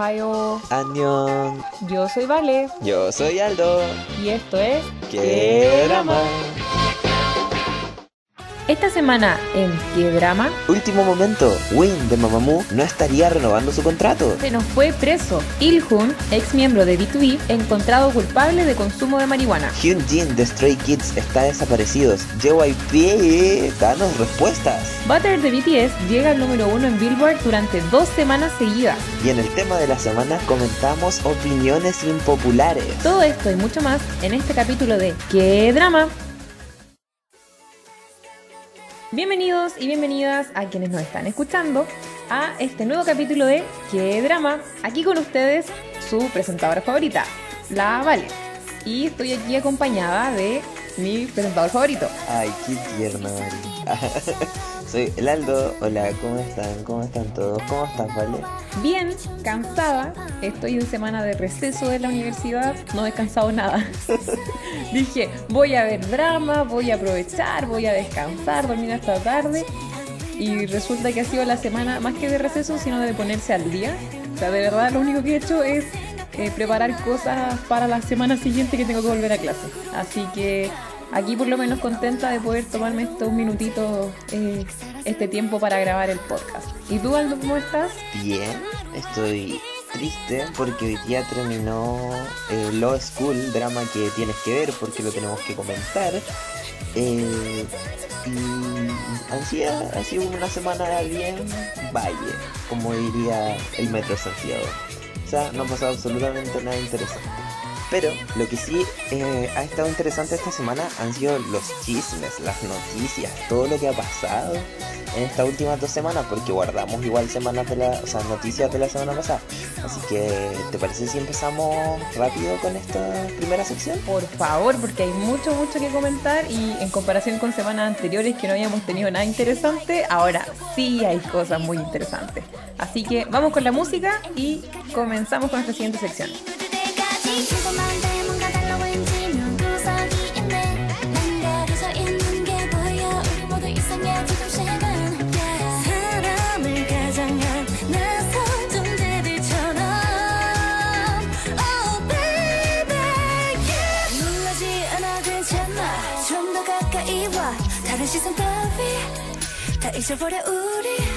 Ohio. Yo soy Vale. Yo soy Aldo. Y esto es. ¡Qué drama! Esta semana en ¿Qué drama? Último momento. Win de Mamamoo no estaría renovando su contrato. Se nos fue preso. Il-hun, ex miembro de B2B, encontrado culpable de consumo de marihuana. Hyun Jin de Stray Kids está desaparecido. JYP, danos respuestas. Butter de BTS llega al número uno en Billboard durante dos semanas seguidas. Y en el tema de la semana comentamos opiniones impopulares. Todo esto y mucho más en este capítulo de ¿Qué drama? Bienvenidos y bienvenidas a quienes nos están escuchando a este nuevo capítulo de ¿Qué drama? Aquí con ustedes su presentadora favorita, la Vale. Y estoy aquí acompañada de mi presentador favorito. Ay, qué tierna. Soy el Aldo. Hola, ¿cómo están? ¿Cómo están todos? ¿Cómo estás, Vale? Bien, cansada. Estoy en semana de receso de la universidad. No he descansado nada. Dije, voy a ver drama, voy a aprovechar, voy a descansar, dormir hasta tarde. Y resulta que ha sido la semana más que de receso, sino de ponerse al día. O sea, de verdad lo único que he hecho es eh, preparar cosas para la semana siguiente que tengo que volver a clase. Así que aquí por lo menos contenta de poder tomarme estos minutitos, eh, este tiempo para grabar el podcast. ¿Y tú, Aldo, cómo estás? Bien, estoy triste porque hoy día terminó eh, Law School, drama que tienes que ver porque lo tenemos que comentar. Eh, y ha sido una semana bien valle, como diría el Metro Santiago. O sea, no ha pasado absolutamente nada interesante. Pero lo que sí eh, ha estado interesante esta semana han sido los chismes, las noticias, todo lo que ha pasado en estas últimas dos semanas, porque guardamos igual semanas de la, o noticias de la semana pasada. Así que, ¿te parece si empezamos rápido con esta primera sección? Por favor, porque hay mucho, mucho que comentar y en comparación con semanas anteriores que no habíamos tenido nada interesante, ahora sí hay cosas muy interesantes. Así que vamos con la música y comenzamos con nuestra siguiente sección. 시선 따위 다 잊어버려 우리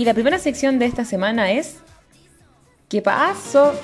Y la primera sección de esta semana es ¿Qué pasó?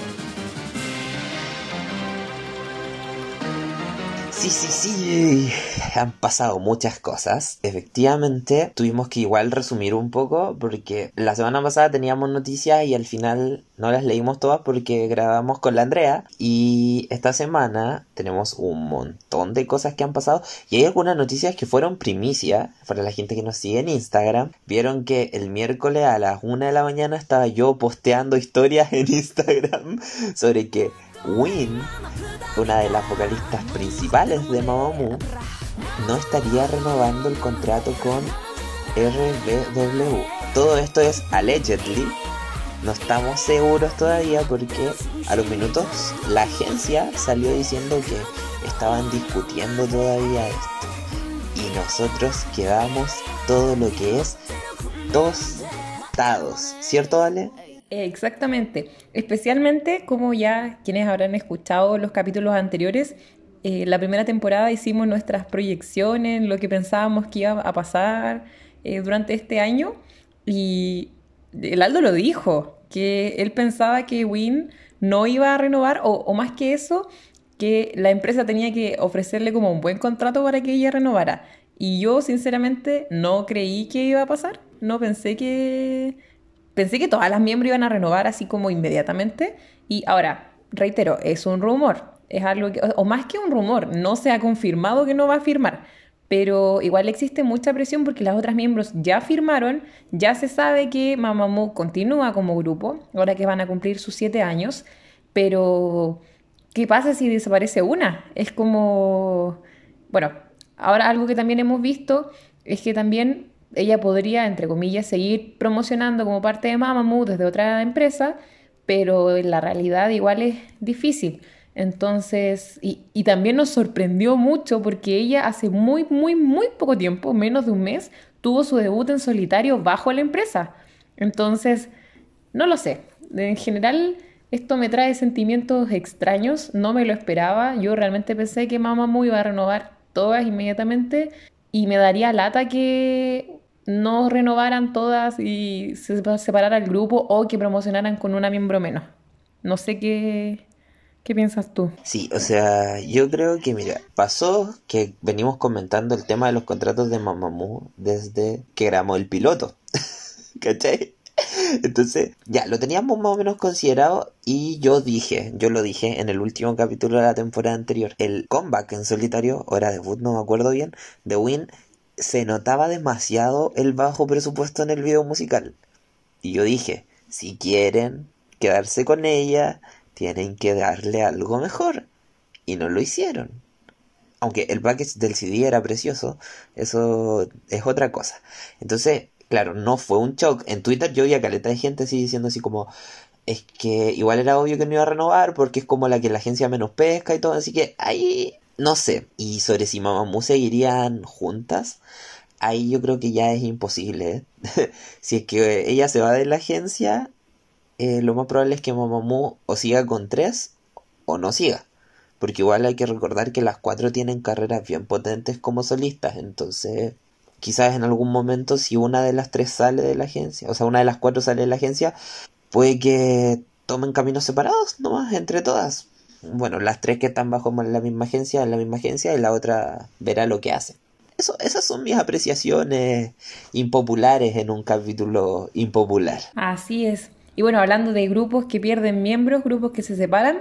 Sí, sí, sí. Han pasado muchas cosas. Efectivamente, tuvimos que igual resumir un poco porque la semana pasada teníamos noticias y al final no las leímos todas porque grabamos con la Andrea. Y esta semana tenemos un montón de cosas que han pasado y hay algunas noticias que fueron primicia para la gente que nos sigue en Instagram. Vieron que el miércoles a las 1 de la mañana estaba yo posteando historias en Instagram sobre que Win, una de las vocalistas principales de Mamamoo, no estaría renovando el contrato con RBW. Todo esto es allegedly. No estamos seguros todavía porque a los minutos la agencia salió diciendo que estaban discutiendo todavía esto. Y nosotros quedamos todo lo que es tostados. ¿Cierto, Ale? Exactamente. Especialmente como ya quienes habrán escuchado los capítulos anteriores, eh, la primera temporada hicimos nuestras proyecciones, lo que pensábamos que iba a pasar eh, durante este año y el Aldo lo dijo, que él pensaba que Win no iba a renovar o, o más que eso, que la empresa tenía que ofrecerle como un buen contrato para que ella renovara. Y yo sinceramente no creí que iba a pasar, no pensé que pensé que todas las miembros iban a renovar así como inmediatamente. Y ahora, reitero, es un rumor. Es algo que, o más que un rumor, no se ha confirmado que no va a firmar. pero igual existe mucha presión porque las otras miembros ya firmaron, ya se sabe que Mamamoo continúa como grupo, ahora que van a cumplir sus siete años, pero ¿qué pasa si desaparece una? Es como, bueno, ahora algo que también hemos visto es que también ella podría, entre comillas, seguir promocionando como parte de Mamamoo desde otra empresa, pero en la realidad igual es difícil. Entonces, y, y también nos sorprendió mucho porque ella hace muy, muy, muy poco tiempo, menos de un mes, tuvo su debut en solitario bajo la empresa. Entonces, no lo sé. En general, esto me trae sentimientos extraños, no me lo esperaba. Yo realmente pensé que Mamamoo iba a renovar todas inmediatamente y me daría lata que no renovaran todas y se separara el grupo o que promocionaran con una miembro menos. No sé qué, qué piensas tú. Sí, o sea, yo creo que, mira, pasó que venimos comentando el tema de los contratos de Mamamoo desde que grabamos el piloto. ¿Cachai? Entonces, ya, lo teníamos más o menos considerado y yo dije, yo lo dije en el último capítulo de la temporada anterior, el comeback en solitario, o era debut, no me acuerdo bien, de Win, se notaba demasiado el bajo presupuesto en el video musical. Y yo dije, si quieren quedarse con ella, tienen que darle algo mejor. Y no lo hicieron. Aunque el package del CD era precioso, eso es otra cosa. Entonces, claro, no fue un shock. En Twitter yo vi a caleta de gente así diciendo así como, es que igual era obvio que no iba a renovar porque es como la que la agencia menos pesca y todo, así que ahí no sé. Y sobre si Mamamoo seguirían juntas, ahí yo creo que ya es imposible. si es que ella se va de la agencia, eh, lo más probable es que Mamamoo o siga con tres o no siga. Porque igual hay que recordar que las cuatro tienen carreras bien potentes como solistas, entonces quizás en algún momento si una de las tres sale de la agencia, o sea, una de las cuatro sale de la agencia, puede que tomen caminos separados nomás entre todas. Bueno, las tres que están bajo la misma agencia, en la misma agencia, y la otra verá lo que hace. Eso, esas son mis apreciaciones impopulares en un capítulo impopular. Así es. Y bueno, hablando de grupos que pierden miembros, grupos que se separan,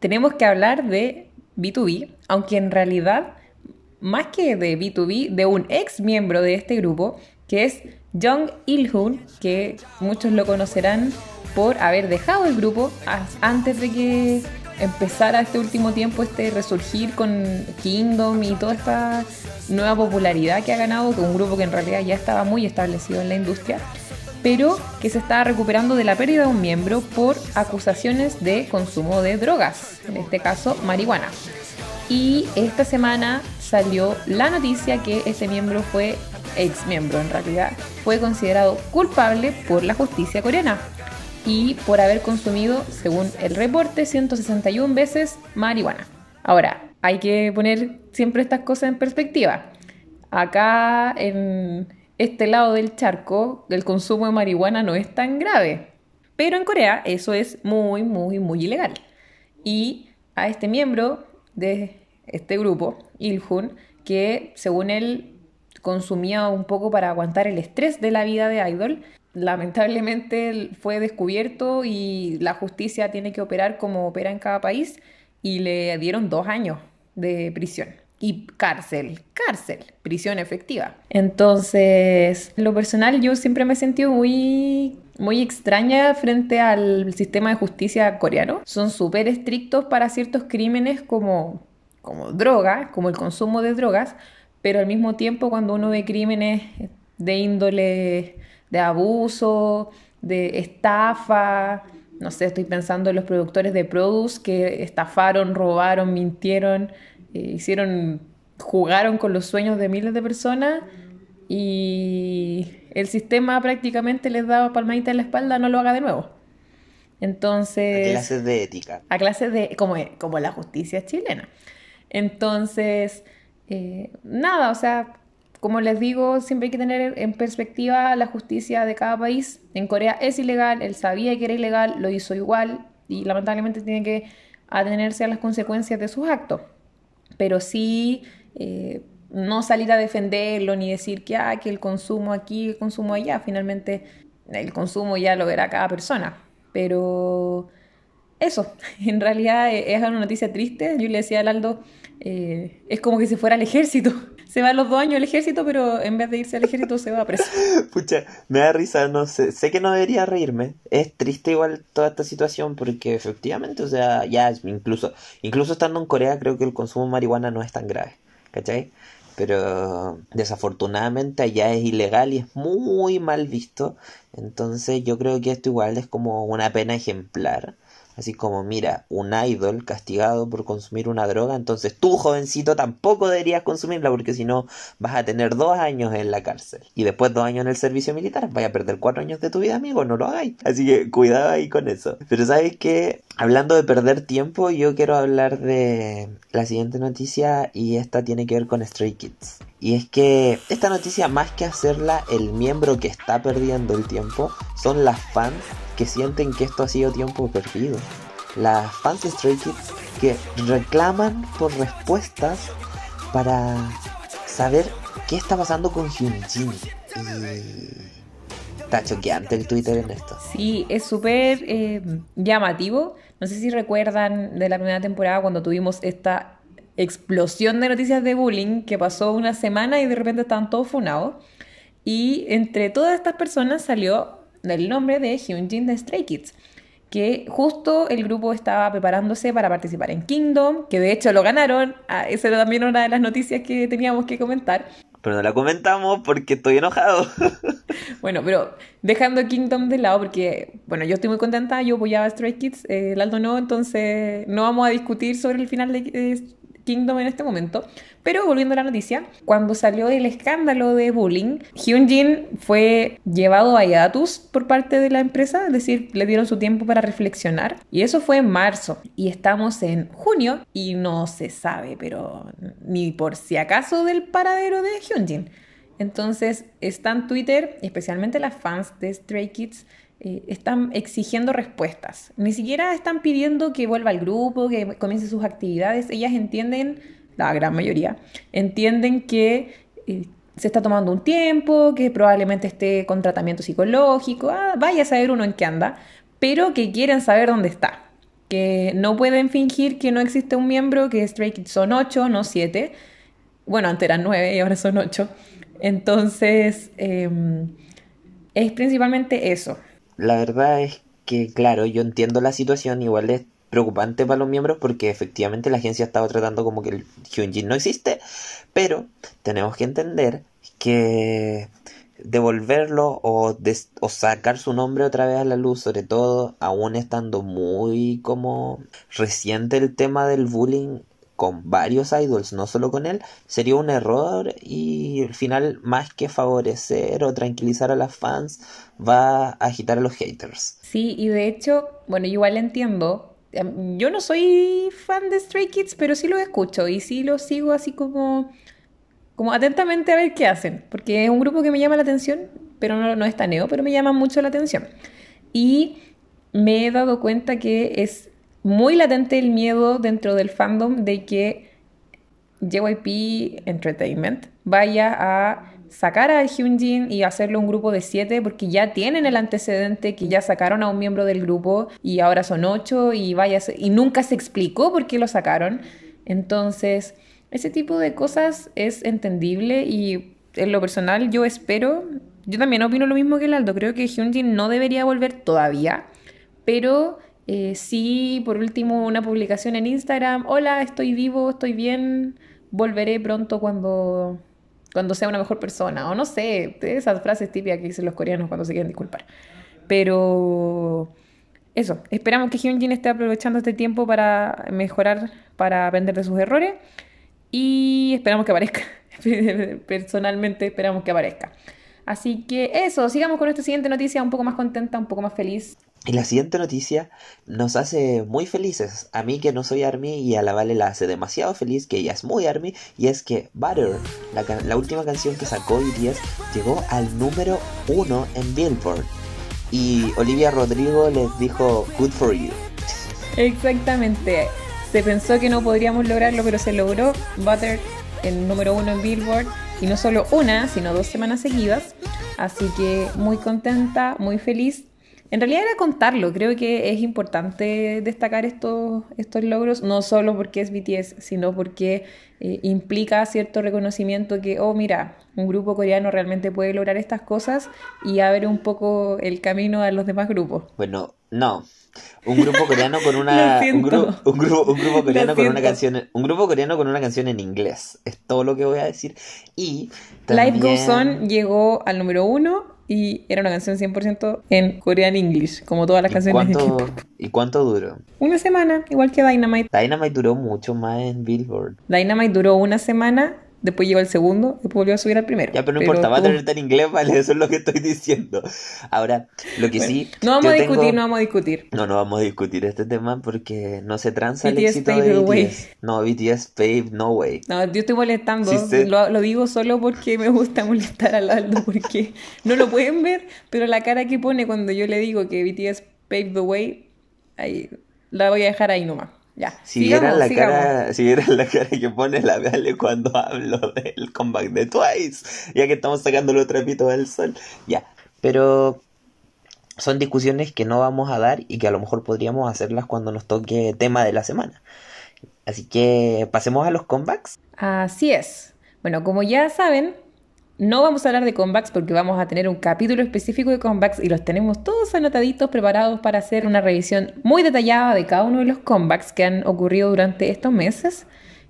tenemos que hablar de B2B, aunque en realidad, más que de B2B, de un ex miembro de este grupo, que es Jung Il-hoon, que muchos lo conocerán por haber dejado el grupo antes de que empezara este último tiempo este resurgir con Kingdom y toda esta nueva popularidad que ha ganado, con un grupo que en realidad ya estaba muy establecido en la industria, pero que se estaba recuperando de la pérdida de un miembro por acusaciones de consumo de drogas, en este caso marihuana. Y esta semana salió la noticia que ese miembro fue, ex miembro en realidad, fue considerado culpable por la justicia coreana y por haber consumido, según el reporte, 161 veces marihuana. Ahora, hay que poner siempre estas cosas en perspectiva. Acá en este lado del charco, el consumo de marihuana no es tan grave. Pero en Corea eso es muy, muy, muy ilegal. Y a este miembro de este grupo, Ilhun, que según él consumía un poco para aguantar el estrés de la vida de idol, lamentablemente fue descubierto y la justicia tiene que operar como opera en cada país y le dieron dos años de prisión. Y cárcel, cárcel, prisión efectiva. Entonces, en lo personal, yo siempre me he sentido muy, muy extraña frente al sistema de justicia coreano. Son súper estrictos para ciertos crímenes como, como droga, como el consumo de drogas, pero al mismo tiempo cuando uno ve crímenes de índole de abuso, de estafa, no sé, estoy pensando en los productores de Produce que estafaron, robaron, mintieron, eh, hicieron, jugaron con los sueños de miles de personas y el sistema prácticamente les daba palmadita en la espalda, no lo haga de nuevo. Entonces Clases de ética. a clases de como, como la justicia chilena. Entonces, eh, nada, o sea, como les digo, siempre hay que tener en perspectiva la justicia de cada país. En Corea es ilegal, él sabía que era ilegal, lo hizo igual y lamentablemente tiene que atenerse a las consecuencias de sus actos. Pero sí, eh, no salir a defenderlo ni decir que, ah, que el consumo aquí, el consumo allá. Finalmente, el consumo ya lo verá cada persona. Pero eso, en realidad eh, es una noticia triste. Yo le decía al Aldo, eh, es como que se fuera al ejército. Se va a los dos años al ejército, pero en vez de irse al ejército se va preso. Pucha, me da risa, no sé, sé que no debería reírme. Es triste igual toda esta situación porque efectivamente, o sea, ya incluso, incluso estando en Corea creo que el consumo de marihuana no es tan grave, ¿cachai? Pero desafortunadamente allá es ilegal y es muy mal visto. Entonces yo creo que esto igual es como una pena ejemplar. Así como, mira, un idol castigado por consumir una droga, entonces tú, jovencito, tampoco deberías consumirla porque si no vas a tener dos años en la cárcel. Y después dos años en el servicio militar, vaya a perder cuatro años de tu vida, amigo, no lo hagáis. Así que cuidado ahí con eso. Pero sabes que, hablando de perder tiempo, yo quiero hablar de la siguiente noticia y esta tiene que ver con Stray Kids. Y es que esta noticia, más que hacerla el miembro que está perdiendo el tiempo, son las fans que sienten que esto ha sido tiempo perdido. Las fans de Stray Kids que reclaman por respuestas para saber qué está pasando con Hyunjin. Y está choqueante el Twitter en esto. Sí, es súper eh, llamativo. No sé si recuerdan de la primera temporada cuando tuvimos esta explosión de noticias de bullying que pasó una semana y de repente estaban todos funados. Y entre todas estas personas salió el nombre de Hyunjin de Stray Kids, que justo el grupo estaba preparándose para participar en Kingdom, que de hecho lo ganaron. Ah, esa era también una de las noticias que teníamos que comentar. Pero no la comentamos porque estoy enojado. Bueno, pero dejando Kingdom de lado, porque, bueno, yo estoy muy contenta, yo apoyaba a Stray Kids, eh, el Aldo no, entonces no vamos a discutir sobre el final de eh, Kingdom en este momento. Pero volviendo a la noticia, cuando salió el escándalo de bullying, Hyunjin fue llevado a hiatus por parte de la empresa, es decir, le dieron su tiempo para reflexionar. Y eso fue en marzo. Y estamos en junio y no se sabe, pero ni por si acaso del paradero de Hyunjin. Entonces, está en Twitter, especialmente las fans de Stray Kids, eh, están exigiendo respuestas. Ni siquiera están pidiendo que vuelva al grupo, que comience sus actividades. Ellas entienden, la gran mayoría, entienden que eh, se está tomando un tiempo, que probablemente esté con tratamiento psicológico, ah, vaya a saber uno en qué anda, pero que quieren saber dónde está. Que no pueden fingir que no existe un miembro, que Stray Kids son ocho, no siete. Bueno, antes eran nueve y ahora son ocho. Entonces, eh, es principalmente eso. La verdad es que, claro, yo entiendo la situación, igual es preocupante para los miembros porque efectivamente la agencia ha estado tratando como que el Hyunjin no existe, pero tenemos que entender que devolverlo o, o sacar su nombre otra vez a la luz, sobre todo aún estando muy como reciente el tema del bullying con varios idols, no solo con él, sería un error y al final más que favorecer o tranquilizar a las fans va a agitar a los haters. Sí, y de hecho, bueno, igual entiendo. Em, Yo no soy fan de Stray Kids, pero sí los escucho y sí los sigo así como, como atentamente a ver qué hacen, porque es un grupo que me llama la atención, pero no, no es taneo, pero me llama mucho la atención. Y me he dado cuenta que es muy latente el miedo dentro del fandom de que JYP Entertainment vaya a sacar a Hyunjin y hacerlo un grupo de siete porque ya tienen el antecedente que ya sacaron a un miembro del grupo y ahora son ocho y vaya y nunca se explicó por qué lo sacaron. Entonces, ese tipo de cosas es entendible y en lo personal yo espero, yo también opino lo mismo que el Aldo, creo que Hyunjin no debería volver todavía, pero eh, sí, por último, una publicación en Instagram. Hola, estoy vivo, estoy bien. Volveré pronto cuando, cuando sea una mejor persona. O no sé, esas frases típicas que dicen los coreanos cuando se quieren disculpar. Pero eso, esperamos que Hyunjin esté aprovechando este tiempo para mejorar, para aprender de sus errores. Y esperamos que aparezca. Personalmente esperamos que aparezca. Así que eso, sigamos con esta siguiente noticia un poco más contenta, un poco más feliz. Y la siguiente noticia nos hace muy felices. A mí que no soy ARMY y a la Vale la hace demasiado feliz, que ella es muy ARMY, y es que Butter, la, última canción que sacó BTS, llegó al número uno en Billboard. Y Olivia Rodrigo les dijo, good for you. Exactamente. Se pensó que no podríamos lograrlo, pero se logró. Butter, el número uno en Billboard. Y no solo una, sino dos semanas seguidas. Así que muy contenta, muy feliz. En realidad era contarlo, creo que es importante destacar estos, estos logros, no solo porque es BTS, sino porque eh, implica cierto reconocimiento que, oh, mira, un grupo coreano realmente puede lograr estas cosas y abre un poco el camino a los demás grupos. Bueno, no. Un grupo coreano con una un, gru- un grupo, un grupo coreano con una canción un grupo coreano con una canción en inglés. Es todo lo que voy a decir. Y Life Goes también- On llegó al número uno y era una canción 100% en Korean English, como todas las ¿Y canciones de cuánto, K-pop. ¿Y cuánto duró? Una semana, igual que Dynamite. Dynamite duró mucho más en Billboard. Dynamite duró una semana, después llegó el segundo, después volvió a subir al primero. Ya, pero no importa, va a tener en inglés, vale, eso es lo que estoy diciendo. Ahora, lo que sí. No vamos a discutir, tengo- no vamos a discutir. No, no vamos a discutir este tema porque no se tranza el BTS éxito paved de BTS. way. No, BTS paved no way. No, yo estoy molestando. Sí. Lo, lo digo solo porque me gusta molestar al Aldo, porque no lo pueden ver, pero la cara que pone cuando yo le digo que BTS paved the way, ahí, la voy a dejar ahí nomás. Ya. Si sigamos, la sigamos. cara, si vieran la cara que pone la Vale cuando hablo del comeback de Twice, ya que estamos sacando los trapitos del sol, ya. Pero son discusiones que no vamos a dar y que a lo mejor podríamos hacerlas cuando nos toque tema de la semana. Así que pasemos a los comebacks. Así es. Bueno, como ya saben, no vamos a hablar de comebacks porque vamos a tener un capítulo específico de comebacks y los tenemos todos anotaditos, preparados para hacer una revisión muy detallada de cada uno de los comebacks que han ocurrido durante estos meses.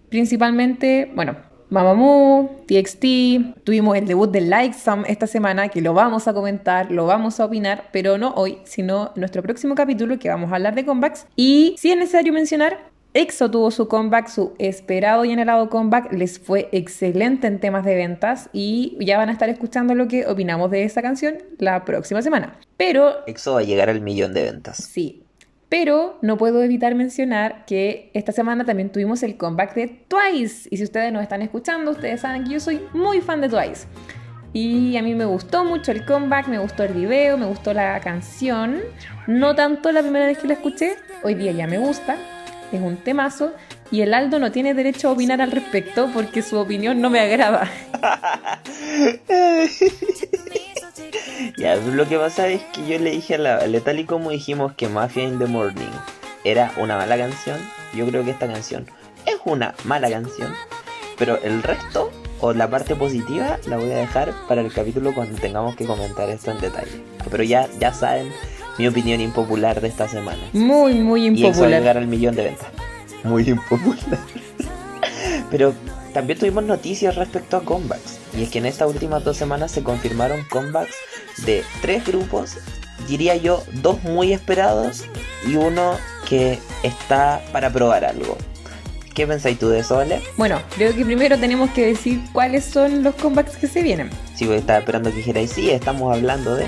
Principalmente, bueno, Mamamoo, TXT, tuvimos el debut de Lightsome esta semana que lo vamos a comentar, lo vamos a opinar, pero no hoy, sino en nuestro próximo capítulo que vamos a hablar de comebacks. Y si es necesario mencionar, EXO tuvo su comeback, su esperado y anhelado comeback, les fue excelente en temas de ventas y ya van a estar escuchando lo que opinamos de esa canción la próxima semana. Pero EXO va a llegar al millón de ventas. Sí, pero no puedo evitar mencionar que esta semana también tuvimos el comeback de Twice. Y si ustedes nos están escuchando, ustedes saben que yo soy muy fan de Twice. Y a mí me gustó mucho el comeback, me gustó el video, me gustó la canción. No tanto la primera vez que la escuché, hoy día ya me gusta. Es un temazo. Y el Aldo no tiene derecho a opinar al respecto porque su opinión no me agrada. Ya, lo que pasa es que yo le dije a la Ale, tal y como dijimos que Mafia in the Morning era una mala canción, yo creo que esta canción es una mala canción, pero el resto o la parte positiva la voy a dejar para el capítulo cuando tengamos que comentar esto en detalle. Pero ya, ya saben mi opinión impopular de esta semana. Muy, muy Y eso va a impopular. llegar al millón de ventas. Muy impopular. Pero también tuvimos noticias respecto a comebacks. Y es que en estas últimas dos semanas se confirmaron comebacks de tres grupos. Diría yo, dos muy esperados y uno que está para probar algo. ¿Qué pensáis tú de eso, Ale? Bueno, creo que primero tenemos que decir cuáles son los comebacks que se. Si vos estaba esperando que dijerais, sí, estamos hablando de...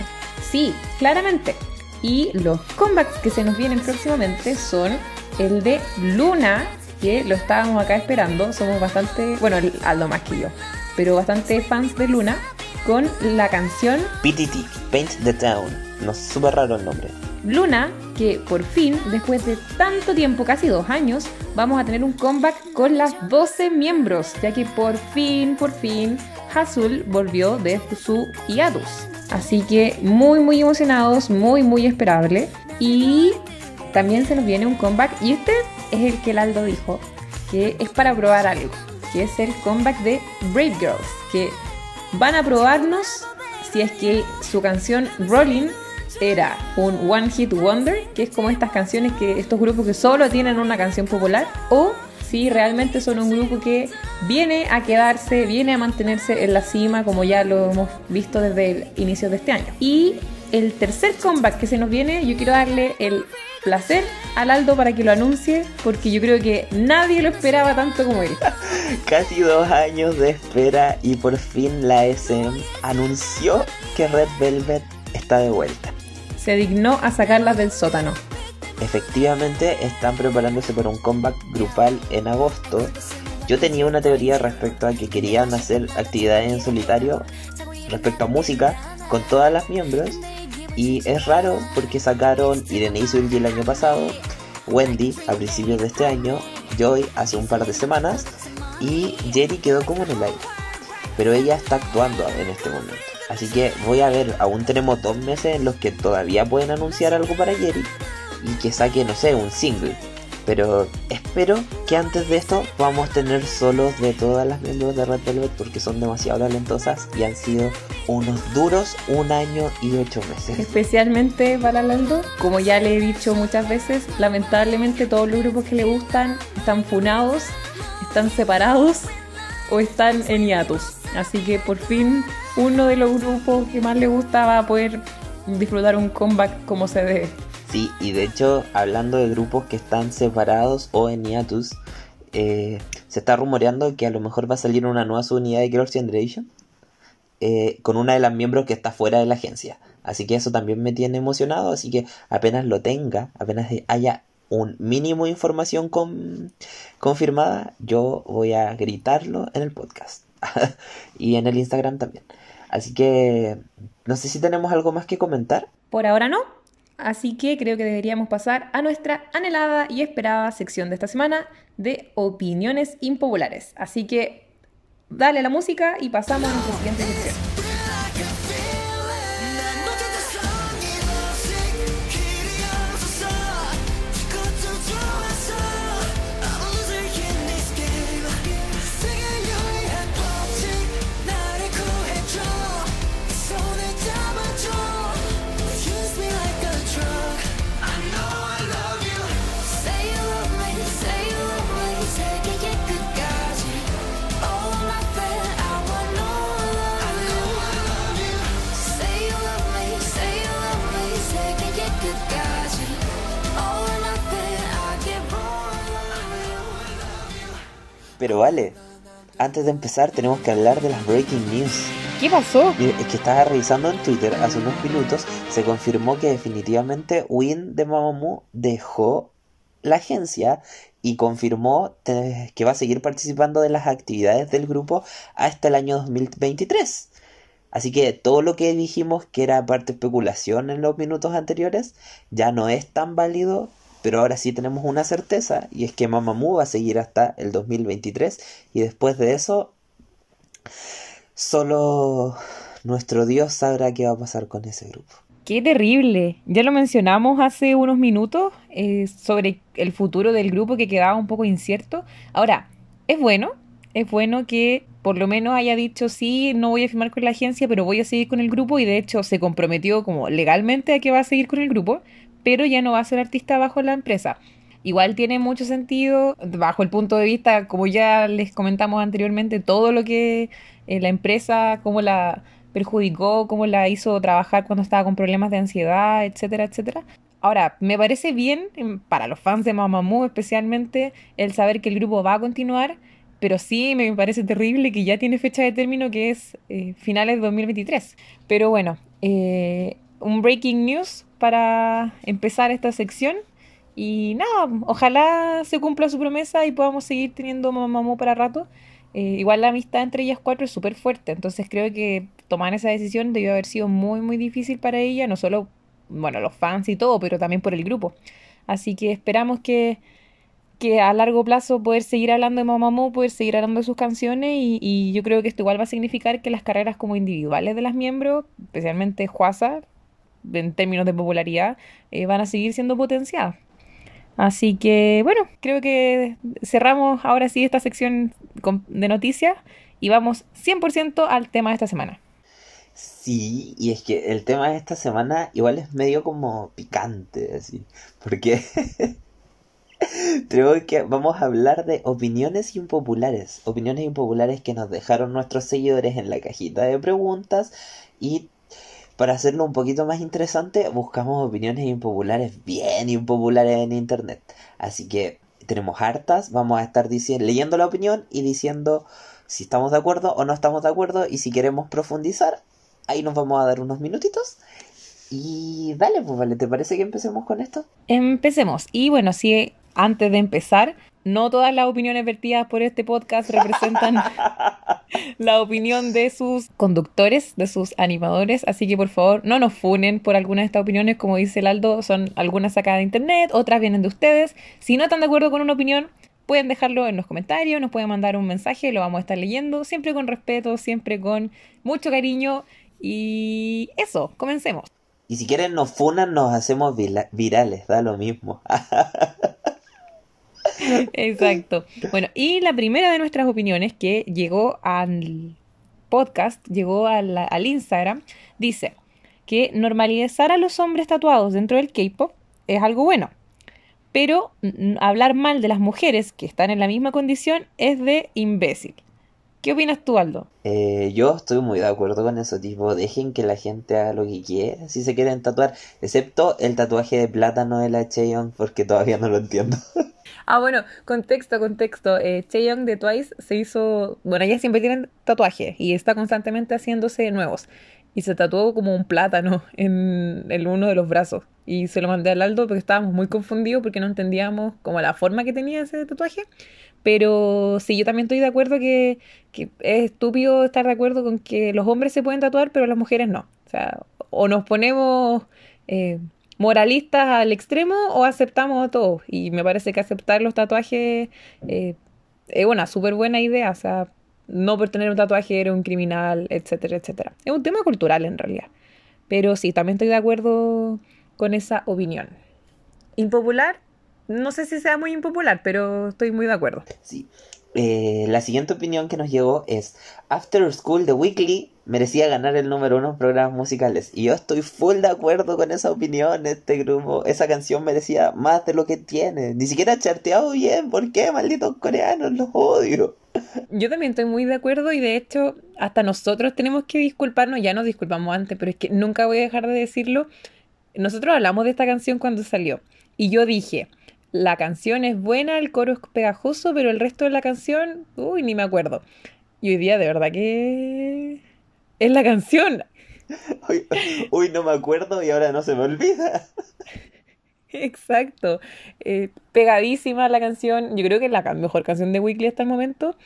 Sí, claramente. Y los comebacks que se nos vienen próximamente son el de Luna, que lo estábamos acá esperando. Somos bastante, bueno, Aldo más que yo, pero bastante fans de Luna con la canción PTT, Paint the Town. No, súper raro el nombre. Luna, que por fin, después de tanto tiempo, casi dos años, vamos a tener un comeback con las 12 miembros, ya que por fin, por fin, Hazul volvió de su hiatus. Así que muy, muy emocionados, muy, muy esperable. Y también se nos viene un comeback, y este es el que el Aldo dijo, que es para probar algo, que es el comeback de Brave Girls, que van a probarnos si es que su canción Rolling era un One Hit Wonder, que es como estas canciones que estos grupos que solo tienen una canción popular, o si realmente son un grupo que viene a quedarse, viene a mantenerse en la cima, como ya lo hemos visto desde el inicio de este año. Y el tercer comeback que se nos viene, yo quiero darle el placer al Aldo para que lo anuncie, porque yo creo que nadie lo esperaba tanto como él. Casi dos años de espera y por fin la SM anunció que Red Velvet está de vuelta. Se dignó a sacarlas del sótano. Efectivamente están preparándose para un comeback grupal en agosto. Yo tenía una teoría respecto a que querían hacer actividades en solitario respecto a música con todas las miembros y es raro porque sacaron Irene Isulgi el año pasado, Wendy a principios de este año, Joy hace un par de semanas y Jerry quedó como en el aire. Pero ella está actuando en este momento. Así que voy a ver, aún tenemos dos meses en los que todavía pueden anunciar algo para Jerry y que saque, no sé, un single. Pero espero que antes de esto vamos a tener solos de todas las miembros de Red Velvet porque son demasiado talentosas y han sido unos duros un año y ocho meses. Especialmente para Lando, como ya le he dicho muchas veces, lamentablemente todos los grupos que le gustan están funados, están separados o están en hiatus. Así que por fin uno de los grupos que más le gusta va a poder disfrutar un comeback como se debe. Y de hecho, hablando de grupos que están separados o en hiatus, eh, se está rumoreando que a lo mejor va a salir una nueva subunidad de Girls' Generation eh, con una de las miembros que está fuera de la agencia. Así que eso también me tiene emocionado, así que apenas lo tenga, apenas haya un mínimo de información con- confirmada, yo voy a gritarlo en el podcast y en el Instagram también. Así que no sé si tenemos algo más que comentar. Por ahora no. Así que creo que deberíamos pasar a nuestra anhelada y esperada sección de esta semana de opiniones impopulares. Así que dale la música y pasamos a nuestra siguiente sección. Pero vale, antes de empezar tenemos que hablar de las breaking news. ¿Qué pasó? Es que estaba revisando en Twitter hace unos minutos, se confirmó que definitivamente Win de Mamamoo dejó la agencia y confirmó que va a seguir participando de las actividades del grupo hasta el año 2023. Así que todo lo que dijimos que era parte especulación en los minutos anteriores ya no es tan válido, pero ahora sí tenemos una certeza y es que Mamamoo va a seguir hasta el 2023 y después de eso Solo nuestro Dios sabrá qué va a pasar con ese grupo. Qué terrible. Ya lo mencionamos hace unos minutos eh, sobre el futuro del grupo que quedaba un poco incierto. Ahora, es bueno, es bueno que por lo menos haya dicho sí, no voy a firmar con la agencia, pero voy a seguir con el grupo y de hecho se comprometió como legalmente a que va a seguir con el grupo, pero ya no va a ser artista bajo la empresa. Igual tiene mucho sentido bajo el punto de vista, como ya les comentamos anteriormente, todo lo que eh, la empresa, cómo la perjudicó, cómo la hizo trabajar cuando estaba con problemas de ansiedad, etcétera, etcétera. Ahora, me parece bien em, para los fans de Mamamoo especialmente el saber que el grupo va a continuar, pero sí me parece terrible que ya tiene fecha de término que es eh, finales de 2023. Pero bueno, eh, un breaking news para empezar esta sección. Y nada, ojalá se cumpla su promesa y podamos seguir teniendo Mamamoo para rato. Eh, igual la amistad entre ellas cuatro es súper fuerte, entonces creo que tomar esa decisión debió haber sido muy, muy difícil para ella, no solo, bueno, los fans y todo, pero también por el grupo. Así que esperamos que, que a largo plazo poder seguir hablando de Mamamoo, poder seguir hablando de sus canciones y, y yo creo que esto igual va a significar que las carreras como individuales de las miembros, especialmente Juasa, en términos de popularidad, eh, van a seguir siendo potenciadas. Así que bueno, creo que cerramos ahora sí esta sección de noticias y vamos 100% al tema de esta semana. Sí, y es que el tema de esta semana igual es medio como picante, así, porque creo que vamos a hablar de opiniones impopulares, opiniones impopulares que nos dejaron nuestros seguidores en la cajita de preguntas y para hacerlo un poquito más interesante buscamos opiniones impopulares bien impopulares en internet. Así que tenemos hartas, vamos a estar leyendo la opinión y diciendo si estamos de acuerdo o no estamos de acuerdo y si queremos profundizar, ahí nos vamos a dar unos minutitos. Y dale, pues vale, ¿te parece que empecemos con esto? Empecemos. Y bueno, sí, antes de empezar, no todas las opiniones vertidas por este podcast representan la opinión de sus conductores, de sus animadores, así que por favor no nos funen por algunas de estas opiniones, como dice el Aldo, son algunas sacadas de internet, otras vienen de ustedes. Si no están de acuerdo con una opinión, pueden dejarlo en los comentarios, nos pueden mandar un mensaje, lo vamos a estar leyendo, siempre con respeto, siempre con mucho cariño Y eso, comencemos. Y si quieren nos funan, nos hacemos virales, da lo mismo. Exacto. Bueno, y la primera de nuestras opiniones que llegó al podcast, llegó al, al Instagram, dice que normalizar a los hombres tatuados dentro del K-pop es algo bueno, pero hablar mal de las mujeres que están en la misma condición es de imbécil. ¿Qué opinas tú, Aldo? Eh, yo estoy muy de acuerdo con eso, tipo, dejen que la gente haga lo que quiera, si se quieren tatuar, excepto el tatuaje de plátano de la Cheon, porque todavía no lo entiendo. Ah, bueno, contexto, contexto. Eh, Chaeyoung de Twice se hizo, bueno, ella siempre tiene tatuajes y está constantemente haciéndose nuevos. Y se tatuó como un plátano en, uno de los brazos. Y se lo mandé al Aldo porque estábamos muy confundidos porque no entendíamos como la forma que tenía ese tatuaje. Pero sí, yo también estoy de acuerdo que, que es estúpido estar de acuerdo con que los hombres se pueden tatuar, pero las mujeres no. O sea, o nos ponemos eh, moralistas al extremo o aceptamos a todos. Y me parece que aceptar los tatuajes eh, es una súper buena idea. O sea, no por tener un tatuaje eres un criminal, etcétera, etcétera. Es un tema cultural en realidad. Pero sí, también estoy de acuerdo con esa opinión. Impopular, no sé si sea muy impopular, pero estoy muy de acuerdo. Sí. Eh, la siguiente opinión que nos llegó es After School The Weekly merecía ganar el número uno en programas musicales. Y yo estoy full de acuerdo con esa opinión. Este grupo, esa canción merecía más de lo que tiene. Ni siquiera ha charteado bien. ¿Por qué? Malditos coreanos, los odio. Yo también estoy muy de acuerdo y de hecho hasta nosotros tenemos que disculparnos, ya nos disculpamos antes, pero es que nunca voy a dejar de decirlo. Nosotros hablamos de esta canción cuando salió y yo dije, la canción es buena, el coro es pegajoso, pero el resto de la canción, uy, ni me acuerdo. Y hoy día de verdad que es la canción. Uy, no me acuerdo y ahora no se me olvida. Exacto. Eh, pegadísima la canción. Yo creo que es la mejor canción de Weekly hasta el momento.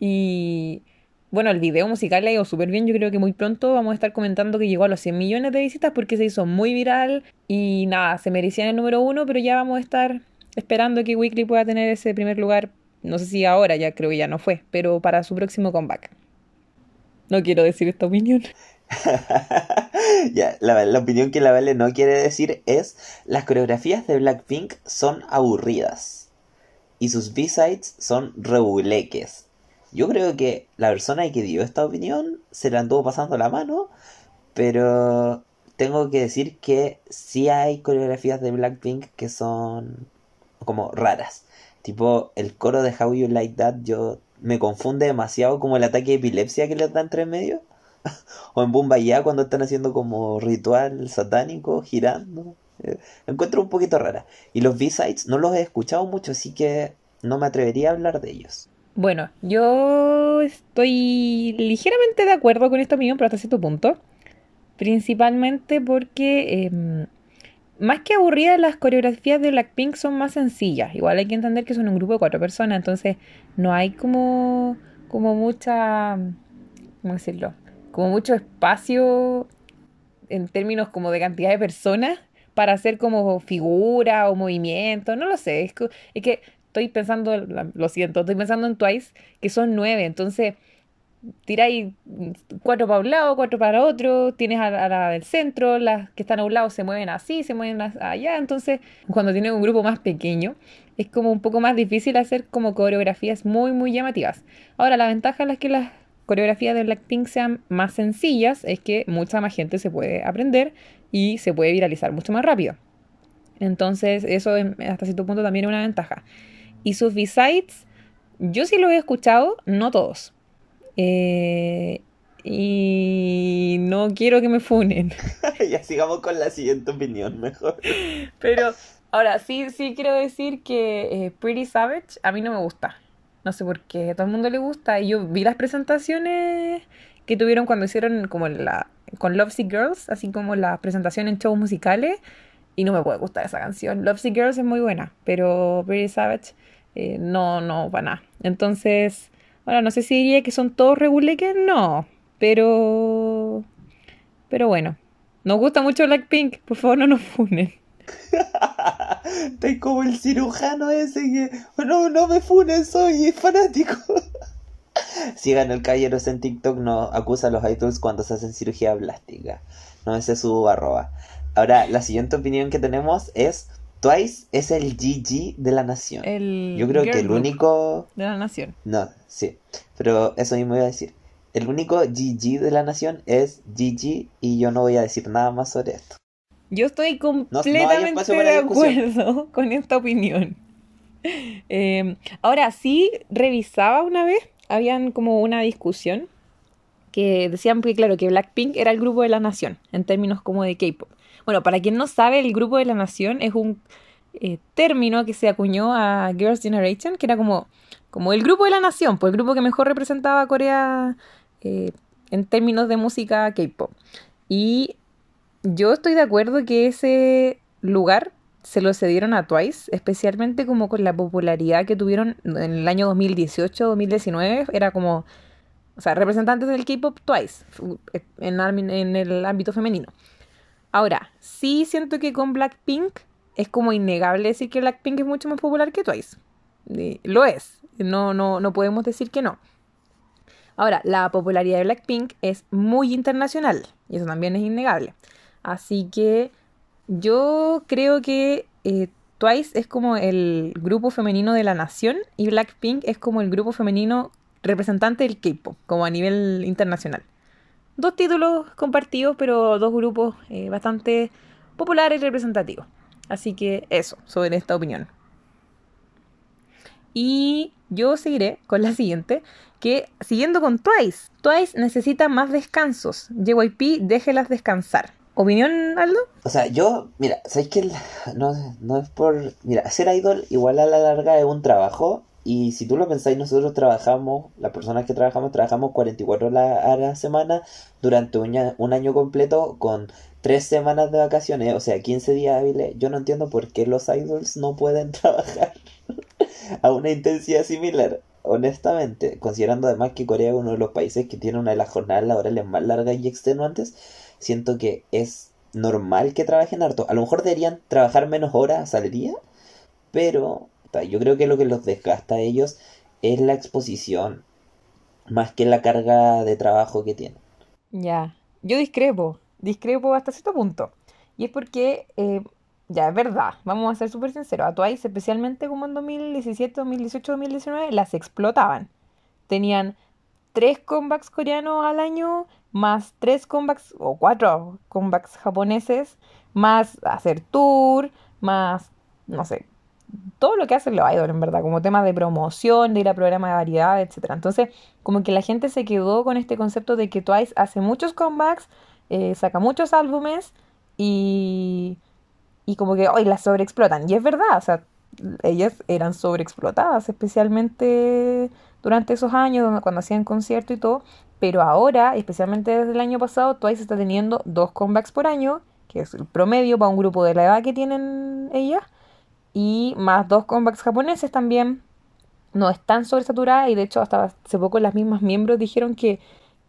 Y bueno, el video musical le ha ido súper bien. Yo creo que muy pronto vamos a estar comentando que llegó a los 100 millones de visitas porque se hizo muy viral. Y nada, se merecían el número uno, pero ya vamos a estar esperando que Weekly pueda tener ese primer lugar. No sé si ahora, ya creo que ya no fue, pero para su próximo comeback. No quiero decir esta opinión. ya, la, opinión que la Vale no quiere decir es las coreografías de Blackpink son aburridas y sus B-sides son reguleques. Yo creo que la persona que dio esta opinión se la anduvo pasando la mano, pero tengo que decir que sí hay coreografías de Blackpink que son como raras. Tipo, el coro de How You Like That yo me confunde demasiado como el ataque de epilepsia que les da entre medio. O en Bumbayá cuando están haciendo como ritual satánico, girando. Eh, encuentro un poquito rara. Y los B-sides no los he escuchado mucho, así que no me atrevería a hablar de ellos. Bueno, yo estoy ligeramente de acuerdo con esta opinión, pero hasta cierto punto. Principalmente porque, em, más que aburridas, las coreografías de Blackpink son más sencillas. Igual hay que entender que son un grupo de cuatro personas, entonces no hay como, como mucha, ¿cómo decirlo? Como mucho espacio en términos como de cantidad de personas para hacer como figura o movimiento, no lo sé, es, es que estoy pensando, lo siento, estoy pensando en Twice, que son nueve, entonces tiráis cuatro para un lado, cuatro para otro, tienes a, la a la del centro, las que están a un lado se mueven así, se mueven allá, entonces cuando tienes un grupo más pequeño es como un poco más difícil hacer como coreografías muy muy llamativas. Ahora, la ventaja en la que las coreografías de Blackpink sean más sencillas es que mucha más gente se puede aprender y se puede viralizar mucho más rápido. Entonces, eso en- hasta cierto punto también es una ventaja. Y sus B-sides, yo sí lo he escuchado, no todos. Eh, y no quiero que me funen. ya sigamos con la siguiente opinión, mejor. Pero ahora sí, sí quiero decir que eh, Pretty Savage a mí no me gusta. No sé por qué, a todo el mundo le gusta. Y yo vi las presentaciones que tuvieron cuando hicieron como la con Lovesick Girls, así como la presentación en shows musicales. Y no me puede gustar esa canción. Lovesick Girls es muy buena, pero Pretty Savage eh, no, no, para nada. Entonces, ahora no sé si diría que son todos reguleques, no. Pero, pero bueno. Nos gusta mucho Blackpink, por favor no nos funen. Estoy como el cirujano ese que. No, no me funes, soy fanático. Sigan el Caballeros en TikTok, no acusa a los idols cuando se hacen cirugía plástica. No ese es su arroba. Ahora, la siguiente opinión que tenemos es Twice es el GG de la nación. El Yo creo que el único... de la nación. No, sí. Pero eso mismo iba a decir. El único GG de la nación es GG y yo no voy a decir nada más sobre esto. Yo estoy completamente de acuerdo con esta opinión. Eh, ahora, sí, revisaba una vez, habían como una discusión que decían que, claro, que Blackpink era el grupo de la nación, en términos como de K-pop. Bueno, para quien no sabe, el grupo de la nación es un eh, término que se acuñó a Girls' Generation, que era como, como el grupo de la nación, pues el grupo que mejor representaba a Corea eh, en términos de música K-pop. Y yo estoy de acuerdo que ese lugar se lo cedieron a Twice, especialmente como con la popularidad que tuvieron en el año 2018-2019. Era como, o sea, representantes del K-pop Twice en, el ámbito femenino. Ahora, sí siento que con Blackpink es como innegable decir que Blackpink es mucho más popular que Twice. Lo es, no, no, no podemos decir que no. Ahora, la popularidad de Blackpink es muy internacional y eso también es innegable. Así que yo creo que eh, Twice es como el grupo femenino de la nación y Blackpink es como el grupo femenino representante del K-pop, como a nivel internacional. Dos títulos compartidos, pero dos grupos eh, bastante populares y representativos. Así que eso, sobre esta opinión. Y yo seguiré con la siguiente, que siguiendo con Twice, Twice necesita más descansos. JYP, déjelas descansar. ¿Opinión, Aldo? O sea, yo, mira, ¿sabes que no, no es por... Mira, ser idol igual a la larga es un trabajo y si tú lo pensáis, nosotros trabajamos, las personas que trabajamos, trabajamos 44 horas a la semana durante un, un año completo con tres semanas de vacaciones, o sea, 15 días hábiles. Yo no entiendo por qué los idols no pueden trabajar a una intensidad similar. Honestamente, considerando además que Corea es uno de los países que tiene una de las jornadas laborales más largas y extenuantes, siento que es normal que trabajen harto. A lo mejor deberían trabajar menos horas al día, pero yo creo que lo que los desgasta a ellos es la exposición, más que la carga de trabajo que tienen. Ya, yo discrepo, discrepo hasta cierto punto. Y es porque, eh, ya, es verdad, vamos a ser súper sinceros, a Twice, especialmente como en 2017, 2018, 2019, las explotaban. Tenían tres comebacks coreanos al año, más tres comebacks, o cuatro comebacks japoneses, más hacer tour, más, no sé, todo lo que hacen los idols, en verdad, como temas de promoción, de ir a programas de variedad, etcétera. Entonces, como que la gente se quedó con este concepto de que Twice hace muchos comebacks, eh, saca muchos álbumes y, y como que hoy las sobreexplotan. Y es verdad, o sea, ellas eran sobreexplotadas, especialmente durante esos años cuando hacían concierto y todo. Pero ahora, especialmente desde el año pasado, Twice está teniendo dos comebacks por año, que es el promedio para un grupo de la edad que tienen ellas y más dos comebacks japoneses también. No están sobresaturadas y de hecho hasta hace poco las mismas miembros dijeron que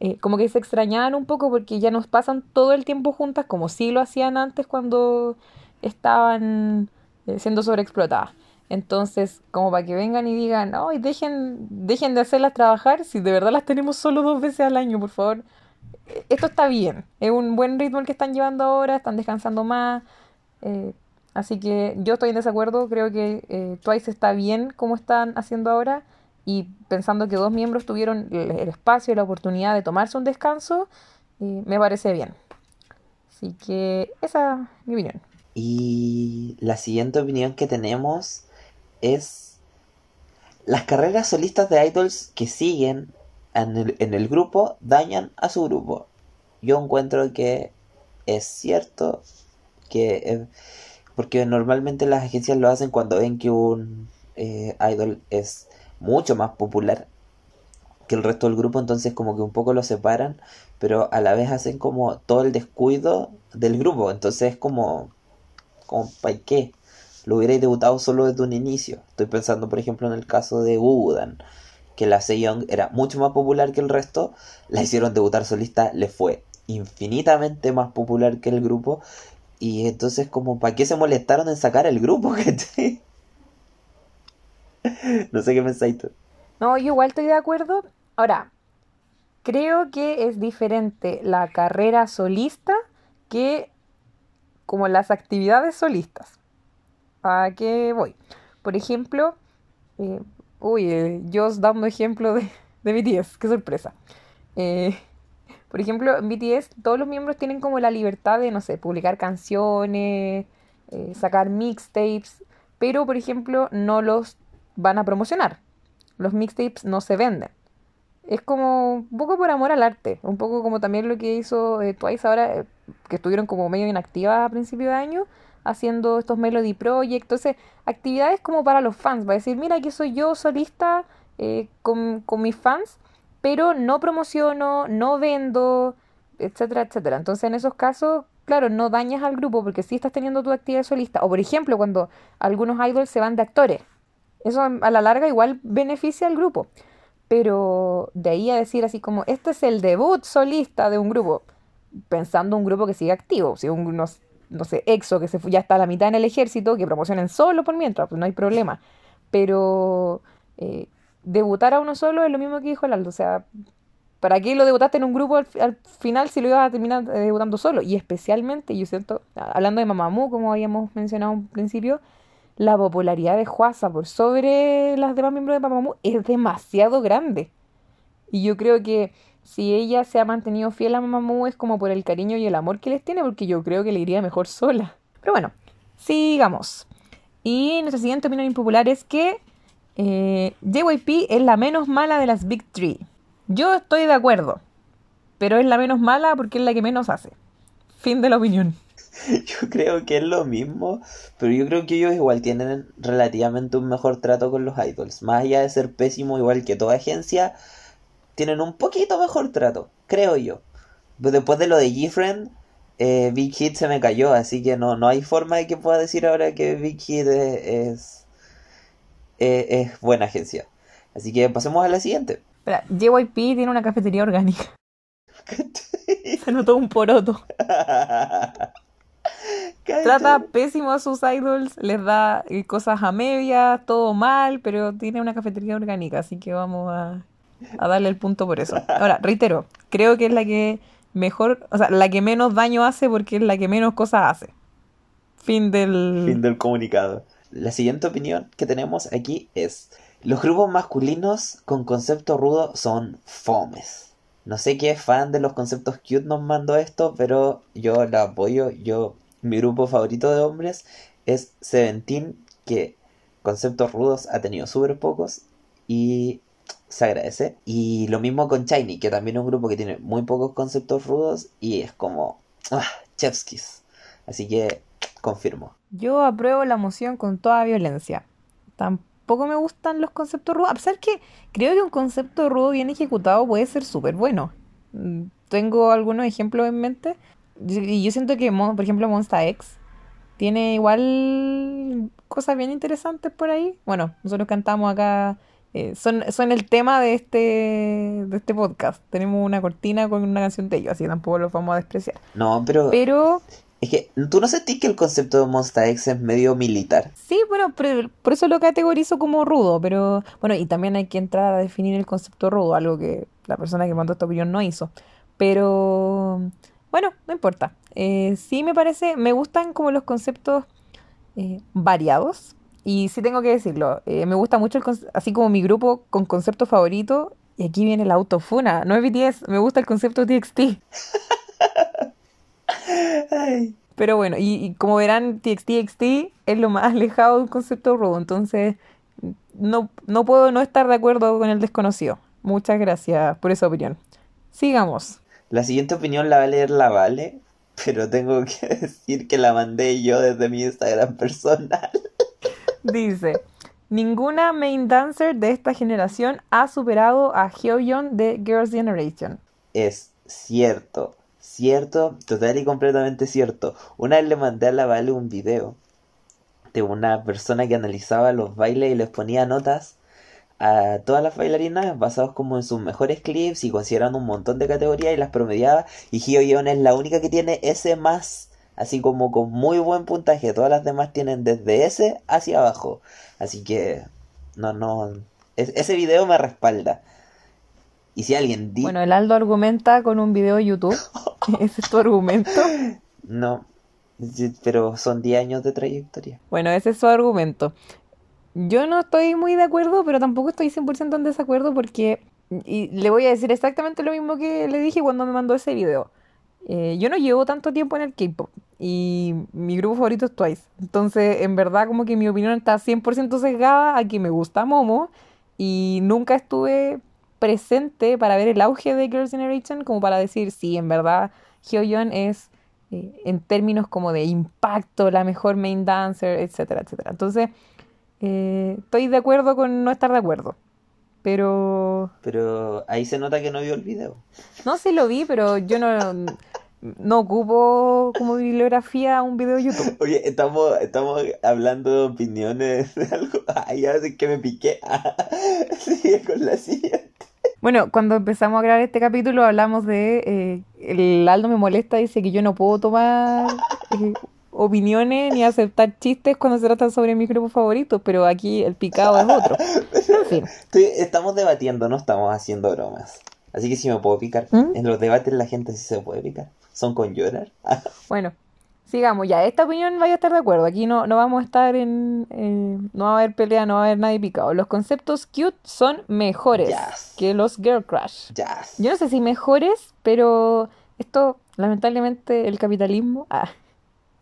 eh, como que se extrañaban un poco porque ya nos pasan todo el tiempo juntas como sí lo hacían antes cuando estaban eh, siendo sobreexplotadas. Entonces, como para que vengan y digan, ay, dejen, dejen de hacerlas trabajar si de verdad las tenemos solo dos veces al año, por favor. Eh, Esto está bien, es un buen ritmo el que están llevando ahora, están descansando más. eh, Así que yo estoy en desacuerdo, creo que eh, Twice está bien como están haciendo ahora y pensando que dos miembros tuvieron el, el espacio y la oportunidad de tomarse un descanso, eh, me parece bien. Así que esa es mi opinión. Y la siguiente opinión que tenemos es las carreras solistas de idols que siguen en el, en el grupo dañan a su grupo. Yo encuentro que es cierto que eh, porque normalmente las agencias lo hacen cuando ven que un eh, idol es mucho más popular que el resto del grupo, entonces como que un poco lo separan, pero a la vez hacen como todo el descuido del grupo, entonces es como, como ¿para qué? Lo hubierais debutado solo desde un inicio. Estoy pensando, por ejemplo, en el caso de Wudan, que la Sejong era mucho más popular que el resto, la hicieron debutar solista, le fue infinitamente más popular que el grupo, y entonces como, ¿para qué se molestaron en sacar el grupo? no sé qué pensáis tú. No, yo igual estoy de acuerdo, Ahora, creo que es diferente la carrera solista que como las actividades solistas. ¿A qué voy? Por ejemplo, eh, uy, eh, yo os dando ejemplo de, de BTS, qué sorpresa. Eh, por ejemplo, en BTS todos los miembros tienen como la libertad de, no sé, publicar canciones, eh, sacar mixtapes, pero por ejemplo no los van a promocionar. Los mixtapes no se venden. Es como un poco por amor al arte, un poco como también lo que hizo eh, Twice ahora, eh, que estuvieron como medio inactivas a principio de año, haciendo estos Melody Project. Entonces, actividades como para los fans, va a decir, mira, aquí soy yo solista eh, con, mis fans, pero no promociono, no vendo, etcétera, etcétera. Entonces, en esos casos, claro, no dañas al grupo porque sí estás teniendo tu actividad solista. O, por ejemplo, cuando algunos idols se van de actores. Eso a la larga igual beneficia al grupo. Pero de ahí a decir así como, este es el debut solista de un grupo, pensando un grupo que sigue activo, si un, no, sé, EXO que se fue- ya está a la mitad en el ejército, que promocionen solo por mientras, pues no hay problema. Pero eh, debutar a uno solo es lo mismo que dijo el Aldo, o sea, ¿para qué lo debutaste en un grupo al, al final si lo ibas a terminar eh, debutando solo? Y especialmente, yo siento, hablando de Mamamoo, como habíamos mencionado al principio, la popularidad de Hwasa por sobre las demás miembros de Mamamoo es demasiado grande. Y yo creo que si ella se ha mantenido fiel a Mamamoo es como por el cariño y el amor que les tiene, porque yo creo que le iría mejor sola. Pero bueno, sigamos. Y nuestra siguiente opinión impopular es que eh, JYP es la menos mala de las Big Three. Yo estoy de acuerdo, pero es la menos mala porque es la que menos hace. Fin de la opinión. Yo creo que es lo mismo, pero yo creo que ellos igual tienen relativamente un mejor trato con los idols. Más allá de ser pésimo, igual que toda agencia, tienen un poquito mejor trato, creo yo. Después de lo de Gfriend, eh, Big Hit se me cayó, así que no, no hay forma de que pueda decir ahora que Big Hit es, es, buena agencia. Así que pasemos a la siguiente. Espera, JYP tiene una cafetería orgánica. Se notó un poroto. Trata pésimo a sus idols, les da eh, cosas a medias, todo mal, pero tiene una cafetería orgánica, así que vamos a, a darle el punto por eso. Ahora, reitero, creo que es la que mejor, o sea, la que menos daño hace porque es la que menos cosas hace. Fin del... Fin del comunicado. La siguiente opinión que tenemos aquí es: Los grupos masculinos con concepto rudo son fomes. No sé qué fan de los conceptos cute nos mandó esto, pero yo la apoyo. Yo, mi grupo favorito de hombres es Seventeen, que conceptos rudos ha tenido súper pocos y se agradece. Y lo mismo con Shiny, que también es un grupo que tiene muy pocos conceptos rudos y es como, ah, chefskis. Así que confirmo. Yo apruebo la moción con toda violencia. Tampoco me gustan los conceptos rudos, a pesar que creo que un concepto rudo bien ejecutado puede ser súper bueno. Mm, Tengo algunos ejemplos en mente y yo siento que, por ejemplo, Monsta X tiene igual cosas bien interesantes por ahí. Bueno, nosotros cantamos acá, eh, son, son el tema de este, de este podcast. Tenemos una cortina con una canción de ellos, así que tampoco los vamos a despreciar. No, pero Pero... es que tú no sentís que el concepto de Monsta X es medio militar. Sí, bueno, pero por eso lo categorizo como rudo, pero bueno, y también hay que entrar a definir el concepto rudo, algo que la persona que mandó esta opinión no hizo. Pero bueno, no importa. Eh, sí me parece, me gustan como los conceptos eh, variados. Y sí tengo que decirlo, eh, me gusta mucho el así como mi grupo con concepto favorito. Y aquí viene la autofuna, no es BTS, me gusta el concepto TXT. Ay. Pero bueno, y, y como verán, TXT es lo más alejado de un concepto rudo, entonces no, no puedo no estar de acuerdo con el desconocido. Muchas gracias por esa opinión. Sigamos. La siguiente opinión la va a leer la Vale, pero tengo que decir que la mandé yo desde mi Instagram personal. Dice, ninguna main dancer de esta generación ha superado a Hyoyeon de Girls' Generation. Es cierto, cierto, total y completamente cierto. Una vez le mandé a la Vale un video de una persona que analizaba los bailes y les ponía notas a todas las bailarinas basados como en sus mejores clips y considerando un montón de categorías y las promediaba y Hyo Yeon es la única que tiene ese más así como con muy buen puntaje todas las demás tienen desde ese hacia abajo así que no no es- ese video me respalda Y si alguien dice... Bueno, el Aldo argumenta con un video de YouTube. Ese es tu argumento. No, pero son 10 años de trayectoria. Bueno, ese es su argumento. Yo no estoy muy de acuerdo, pero tampoco estoy 100% en desacuerdo porque... Y le voy a decir exactamente lo mismo que le dije cuando me mandó ese video. Eh, yo no llevo tanto tiempo en el K-pop y mi grupo favorito es Twice. Entonces, en verdad, como que mi opinión está 100% sesgada a que me gusta Momo y nunca estuve presente para ver el auge de Girls' Generation como para decir, sí, en verdad, Hyoyeon es, eh, en términos como de impacto, la mejor main dancer, etcétera, etcétera. Entonces, eh, estoy de acuerdo con no estar de acuerdo. Pero Pero ahí se nota que no vio el video. no sé lo vi, pero yo no, no ocupo como bibliografía un video de YouTube. Oye, estamos, estamos hablando de opiniones de algo. Ay, ya sé que me piqué. Sigue con la siguiente. Bueno, cuando empezamos a grabar este capítulo hablamos de eh, el Aldo me molesta, dice que yo no puedo tomar eh, opiniones ni aceptar chistes cuando se trata sobre mis grupos favoritos, pero aquí el picado es otro. En fin, Estoy- estamos debatiendo, no estamos haciendo bromas. Así que sí me puedo picar. ¿Mm? En los debates la gente sí se puede picar. Son con llorar. bueno, sigamos ya. Esta opinión vaya a estar de acuerdo. Aquí no, no vamos a estar en... no va a haber pelea, no va a haber nadie picado. Los conceptos cute son mejores Yes. que los girl crush. Jazz. Yo no sé si mejores, pero esto, lamentablemente, el capitalismo. ah,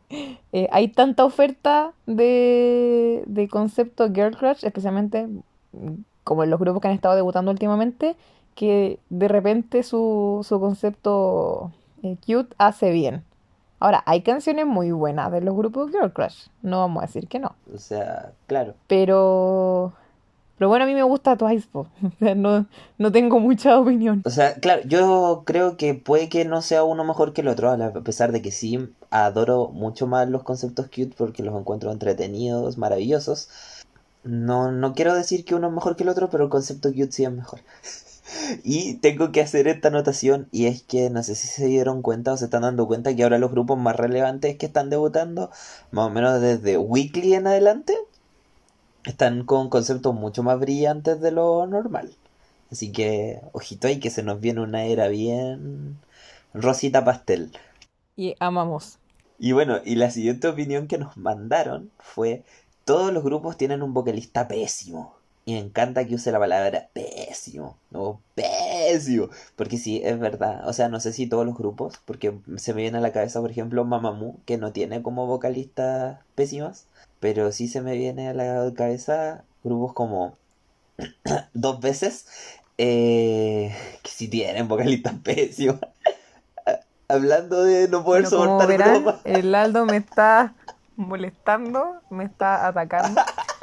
eh, hay tanta oferta de, de concepto girl crush, especialmente mm, como en los grupos que han estado debutando últimamente, que de repente su, su concepto cute hace bien. Ahora, hay canciones muy buenas de los grupos girl crush, no vamos a decir que no. O sea, claro. Pero, pero bueno, a mí me gusta Twice, po. O sea, no, no tengo mucha opinión. O sea, claro, yo creo que puede que no sea uno mejor que el otro, a pesar de que sí adoro mucho más los conceptos cute porque los encuentro entretenidos, maravillosos. No, no quiero decir que uno es mejor que el otro, pero el concepto cute sí es mejor. Y tengo que hacer esta anotación y es que no sé si se dieron cuenta o se están dando cuenta que ahora los grupos más relevantes que están debutando, más o menos desde Weekly en adelante, están con conceptos mucho más brillantes de lo normal. Así que, ojito ahí que se nos viene una era bien rosita pastel. Y amamos. Y bueno, y la siguiente opinión que nos mandaron fue, todos los grupos tienen un vocalista pésimo. Y me encanta que use la palabra pésimo. No, pésimo. Porque sí, es verdad. O sea, no sé si todos los grupos, porque se me viene a la cabeza, por ejemplo, Mamamoo, que no tiene como vocalistas pésimas. Pero sí se me viene a la cabeza grupos como dos veces eh, que sí tienen vocalistas pésimos. Hablando de no poder Bueno, soportar verán, el Aldo me está molestando, me está atacando.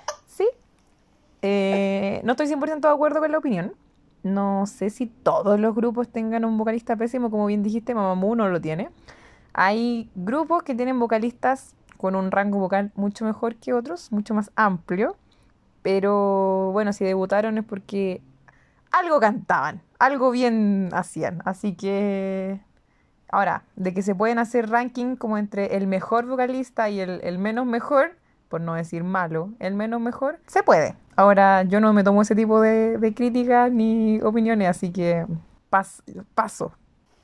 Eh, no estoy 100% de acuerdo con la opinión. No sé si todos los grupos tengan un vocalista pésimo, como bien dijiste, Mamamoo no lo tiene. Hay grupos que tienen vocalistas con un rango vocal mucho mejor que otros, mucho más amplio. Pero bueno, si debutaron es porque algo cantaban, algo bien hacían. Así que Ahora, de que se pueden hacer ranking como entre el mejor vocalista y el menos mejor, por no decir malo, el menos mejor, se puede. Ahora, yo no me tomo ese tipo de, de críticas ni opiniones, así que pas- paso.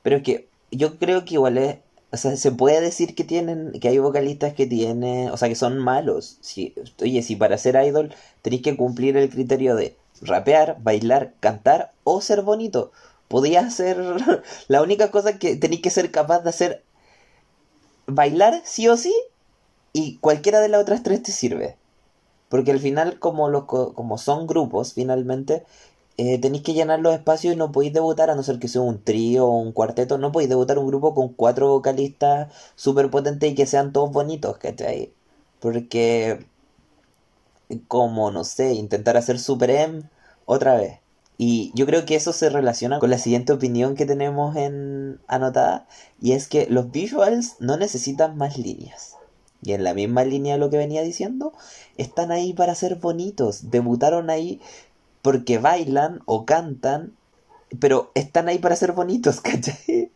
Pero es que yo creo que igual es, o sea, se puede decir que tienen, que hay vocalistas que tienen, o sea, que son malos. Si, oye, si para ser idol tenéis que cumplir el criterio de rapear, bailar, cantar o ser bonito. Podía ser la única cosa que tenéis que ser capaz de hacer bailar sí o sí y cualquiera de las otras tres te sirve. Porque al final, como, los, co- como son grupos, finalmente, eh, tenéis que llenar los espacios y no podéis debutar, a no ser que sea un trío o un cuarteto, no podéis debutar un grupo con cuatro vocalistas súper potentes y que sean todos bonitos, ¿cachai? Porque, como, no sé, intentar hacer Super M otra vez. Y yo creo que eso se relaciona con la siguiente opinión que tenemos en anotada, y es que los visuals no necesitan más líneas. Y en la misma línea de lo que venía diciendo, están ahí para ser bonitos. Debutaron ahí porque bailan o cantan, pero están ahí para ser bonitos, ¿cachai?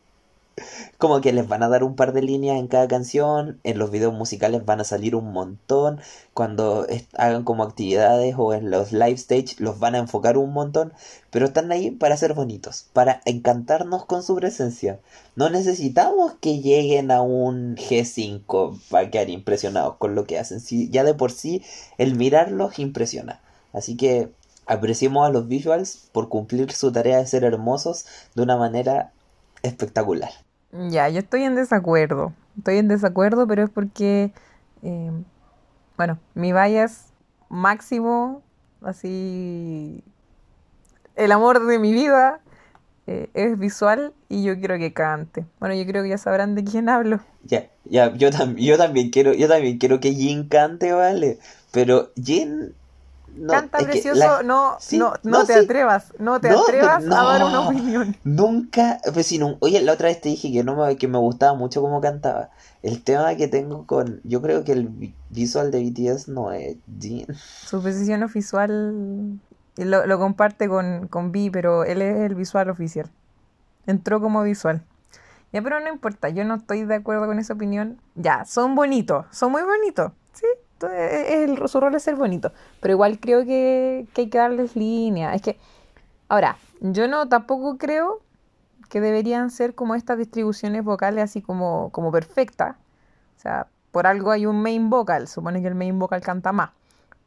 Como que les van a dar un par de líneas en cada canción, en los videos musicales van a salir un montón, cuando hagan como actividades o en los live stage los van a enfocar un montón, pero están ahí para ser bonitos, para encantarnos con su presencia. No necesitamos que lleguen a un G5 para quedar impresionados con lo que hacen, si ya de por sí el mirarlos impresiona. Así que apreciemos a los visuals por cumplir su tarea de ser hermosos de una manera espectacular. Ya, yo estoy en desacuerdo. Estoy en desacuerdo, pero es porque, eh, bueno, mi bias máximo, así, el amor de mi vida eh, es visual y yo quiero que cante. Bueno, yo creo que ya sabrán de quién hablo. Ya, ya, yo, tam- yo también quiero, yo también quiero que Jin cante, ¿vale? Pero Jin no, Canta precioso, la- no, Sí, no, no, no, te sí. atrevas, no te atrevas a dar una opinión. Nunca, pues si no, oye, la otra vez te dije que no me, que me gustaba mucho cómo cantaba. El tema que tengo con, yo creo que el vi- visual de BTS no es. Su posición visual lo, lo comparte con, con Vi, pero él es el visual oficial. Entró como visual. Ya, pero no importa, yo no estoy de acuerdo con esa opinión. Ya, son bonitos, son muy bonitos. El, su rol es ser bonito. Pero igual creo que, que hay que darles línea. Es que, ahora, yo no tampoco creo que deberían ser como estas distribuciones vocales así como, como perfectas. O sea, por algo hay un main vocal, supone que el main vocal canta más.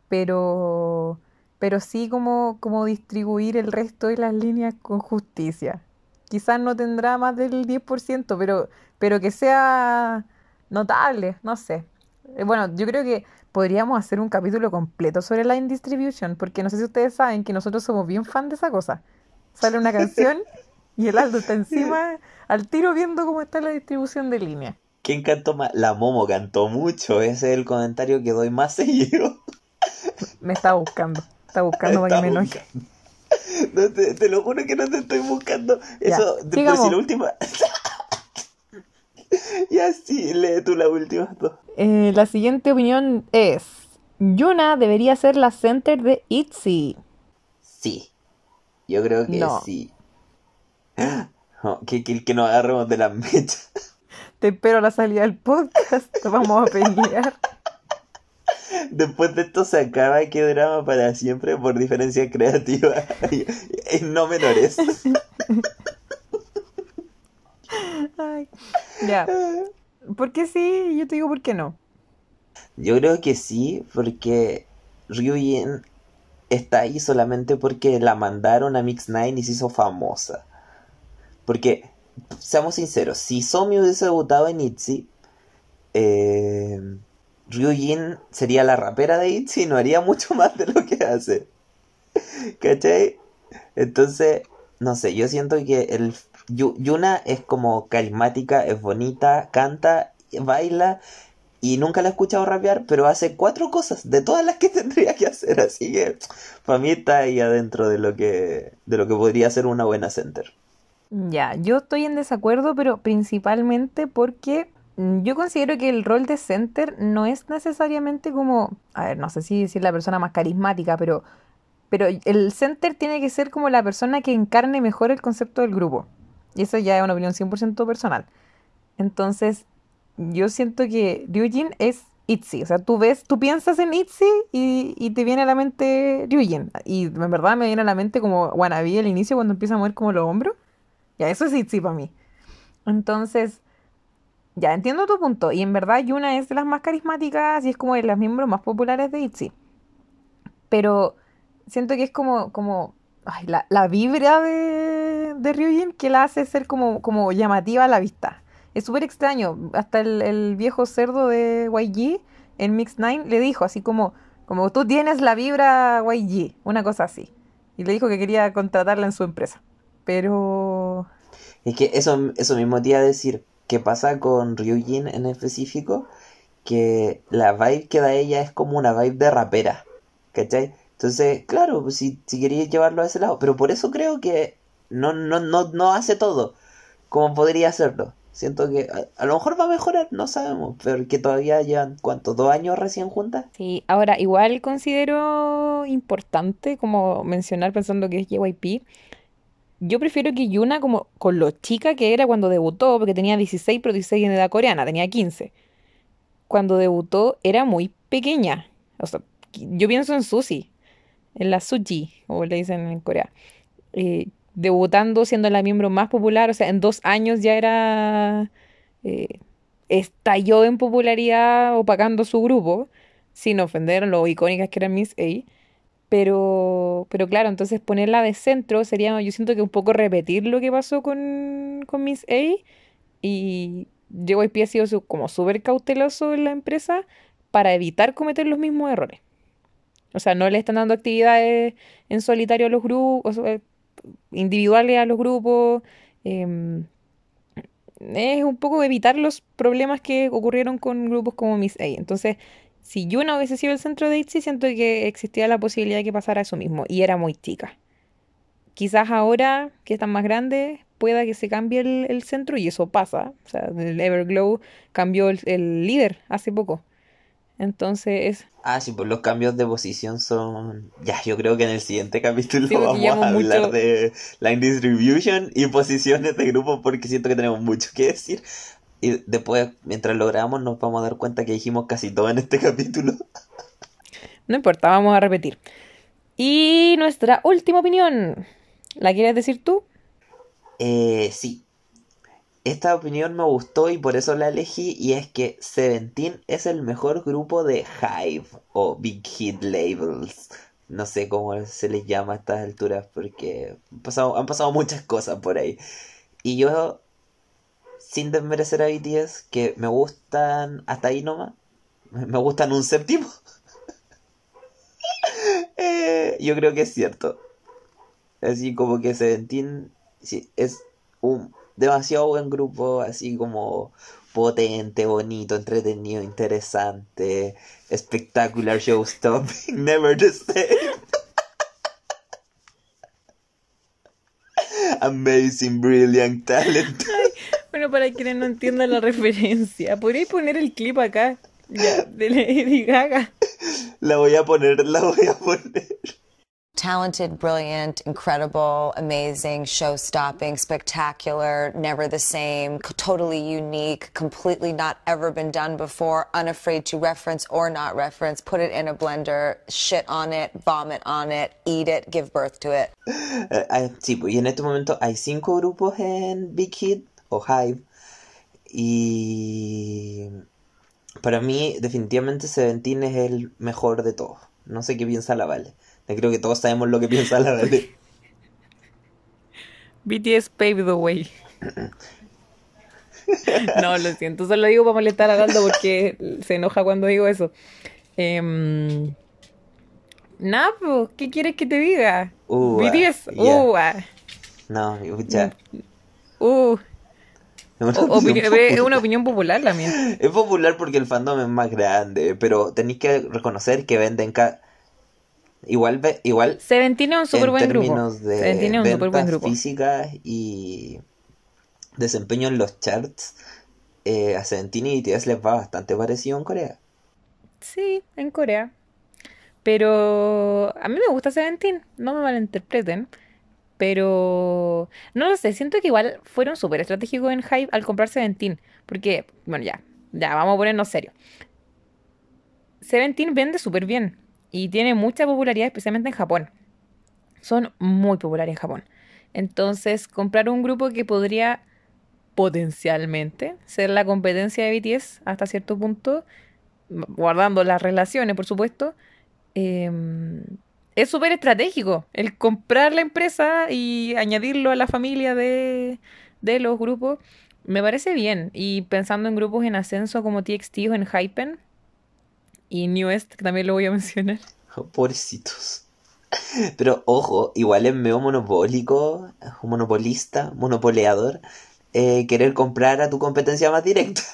Pero, pero sí como, como distribuir el resto de las líneas con justicia. Quizás no tendrá más del 10%, pero, pero que sea notable, no sé. Eh, Bueno, yo creo que podríamos hacer un capítulo completo sobre line distribution, porque no sé si ustedes saben que nosotros somos bien fan de esa cosa. Sale una canción y el Aldo está encima al tiro viendo cómo está la distribución de línea. ¿Quién cantó más? La Momo cantó mucho, ese es el comentario que doy más seguido. Me está buscando, está buscando para que me Está enoje. buscando. No te, te lo juro que no te estoy buscando. Ya, Eso, después si la última. ya sí, lee tú las últimas dos. Eh, la siguiente opinión es: Yuna debería ser la center de ITZY. Sí. Yo creo que No. sí. No, que, que, que nos agarremos de las mechas. Te espero a la salida del podcast, vamos a pelear. Después de esto se acaba que drama para siempre por diferencia creativa y, y no menores. Ay, ya. ¿Por qué sí? Yo te digo por qué no. Yo creo que sí, porque Ryujin está ahí solamente porque la mandaron a Mix Nine y se hizo famosa. Porque, seamos sinceros, si Somi hubiese debutado en ITZY, eh, Ryujin sería la rapera de ITZY y no haría mucho más de lo que hace. ¿Cachai? Entonces, no sé, yo siento que el Yuna es como carismática, es bonita, canta, baila y nunca la he escuchado rapear, pero hace cuatro cosas de todas las que tendría que hacer, así que para mí está ahí adentro de lo que de lo que podría ser una buena center. Ya, yo estoy en desacuerdo, pero principalmente porque mm, yo considero que el rol de center no es necesariamente como, a ver, no sé si decir la persona más carismática, pero, pero el center tiene que ser como la persona que encarne mejor el concepto del grupo. Y eso ya es una opinión 100% personal. Entonces, yo siento que Ryujin es ITZY. O sea, tú ves, tú piensas en ITZY y, y te viene a la mente Ryujin. Y en verdad me viene a la mente como Wannabe al inicio cuando empieza a mover como los hombros. Ya, eso es ITZY para mí. Entonces, ya entiendo tu punto. Y en verdad Yuna es de las más carismáticas y es como de las miembros más populares de ITZY. Pero siento que es como, como ay, la, la vibra de, de Ryujin que la hace ser como, como llamativa a la vista. Es súper extraño. Hasta el, el viejo cerdo de YG en Mix 9 le dijo así como, como tú tienes la vibra YG, una cosa así. Y le dijo que quería contratarla en su empresa. Pero... Es que eso, eso mismo te iba a decir, ¿qué pasa con Ryujin en específico? Que la vibe que da ella es como una vibe de rapera, ¿cachai? Entonces, claro, pues si, si querías llevarlo a ese lado, pero por eso creo que no, no, no, no hace todo como podría hacerlo. Siento que a, lo mejor va a mejorar, no sabemos, pero que todavía llevan, ¿cuánto? ¿Dos años recién juntas? Sí, ahora igual considero importante como mencionar pensando que es JYP, yo prefiero que Yuna como con lo chica que era cuando debutó, porque tenía 16, pero 16 en edad coreana, tenía 15. Cuando debutó era muy pequeña. O sea, yo pienso en Suzy, en la Suji, como le dicen en Corea. Eh, debutando siendo la miembro más popular, o sea, en dos años ya era... eh, estalló en popularidad opacando su grupo, sin ofender lo icónicas que eran Miss A. Pero, pero claro, entonces ponerla de centro sería, yo siento que un poco repetir lo que pasó con, con Miss A. Y JYP ha sido su- como súper cauteloso en la empresa para evitar cometer los mismos errores. O sea, no le están dando actividades en solitario a los grupos, individuales a los grupos. em, es un poco evitar los problemas que ocurrieron con grupos como Miss A. Entonces, si Yuna hubiese sido el centro de ITZY, siento que existía la posibilidad de que pasara eso mismo. Y era muy chica. Quizás ahora, que están más grandes, pueda que se cambie el, centro y eso pasa. O sea, el Everglow cambió el líder hace poco. Entonces, Ah, sí, pues los cambios de posición son... Ya, yo creo que en el siguiente capítulo Sí, vamos a hablar mucho- de line distribution y posiciones de grupo porque siento que tenemos mucho que decir. Y después, mientras lo grabamos, nos vamos a dar cuenta que dijimos casi todo en este capítulo. no importa, vamos a repetir. Y nuestra última opinión. ¿La quieres decir tú? Eh, sí. Esta opinión me gustó y por eso la elegí y es que Seventeen es el mejor grupo de Hive o Big Hit Labels. No sé cómo se les llama a estas alturas porque han pasado, han pasado muchas cosas por ahí. Y yo, sin desmerecer a BTS, que me gustan hasta ahí nomás, me gustan un séptimo. Eh, yo creo que es cierto. Así como que Seventeen sí, es un demasiado buen grupo, así como potente, bonito, entretenido, interesante, espectacular, showstopping, never the same. Amazing, brilliant, talent. Bueno, para quienes no entiendan la referencia, ¿podríais poner el clip acá? Ya, de Lady Gaga. La voy a poner, la voy a poner. Talented, brilliant, incredible, amazing, show stopping, spectacular, never the same, totally unique, completely not ever been done before, unafraid to reference or not reference, put it in a blender, shit on it, vomit on it, eat it, give birth to it. Ah, sí, y en este momento hay cinco grupos en Big Hit o Hive. Y para mí, definitivamente Seventeen es el mejor de todos. No sé qué piensa la Vale. Creo que todos sabemos lo que piensa la Vale. BTS paved the way. No, lo siento, solo digo para molestar a Araldo porque se enoja cuando digo eso. Nada, pues, ¿qué quieres que te diga? Uh, BTS, uh, ah, No, ya. uh. Es una opinión es popular. una opinión popular la mía. Es popular porque el fandom es más grande, pero tenéis que reconocer que venden ca- igual ve- igual Seventeen es un súper en buen grupo. términos de Seventeen es un súper buen ventas grupo. físicas y desempeño en los charts, eh, a Seventeen y BTS les va bastante parecido en Corea. Sí, en Corea. Pero a mí me gusta Seventeen, no me malinterpreten. Pero no lo sé, siento que igual fueron súper estratégicos en Hype al comprar Seventeen. Porque, bueno, ya, ya, vamos a ponernos serios. Seventeen vende súper bien y tiene mucha popularidad, especialmente en Japón. Son muy populares en Japón. Entonces, comprar un grupo que podría potencialmente ser la competencia de BTS hasta cierto punto, guardando las relaciones, por supuesto, eh, es súper estratégico el comprar la empresa y añadirlo a la familia de, de los grupos. Me parece bien. Y pensando en grupos en ascenso como TXT o en Hypen y Newest, que también lo voy a mencionar. Pobrecitos. Pero ojo, igual es medio monopólico, un monopolista, monopoleador, eh, querer comprar a tu competencia más directa.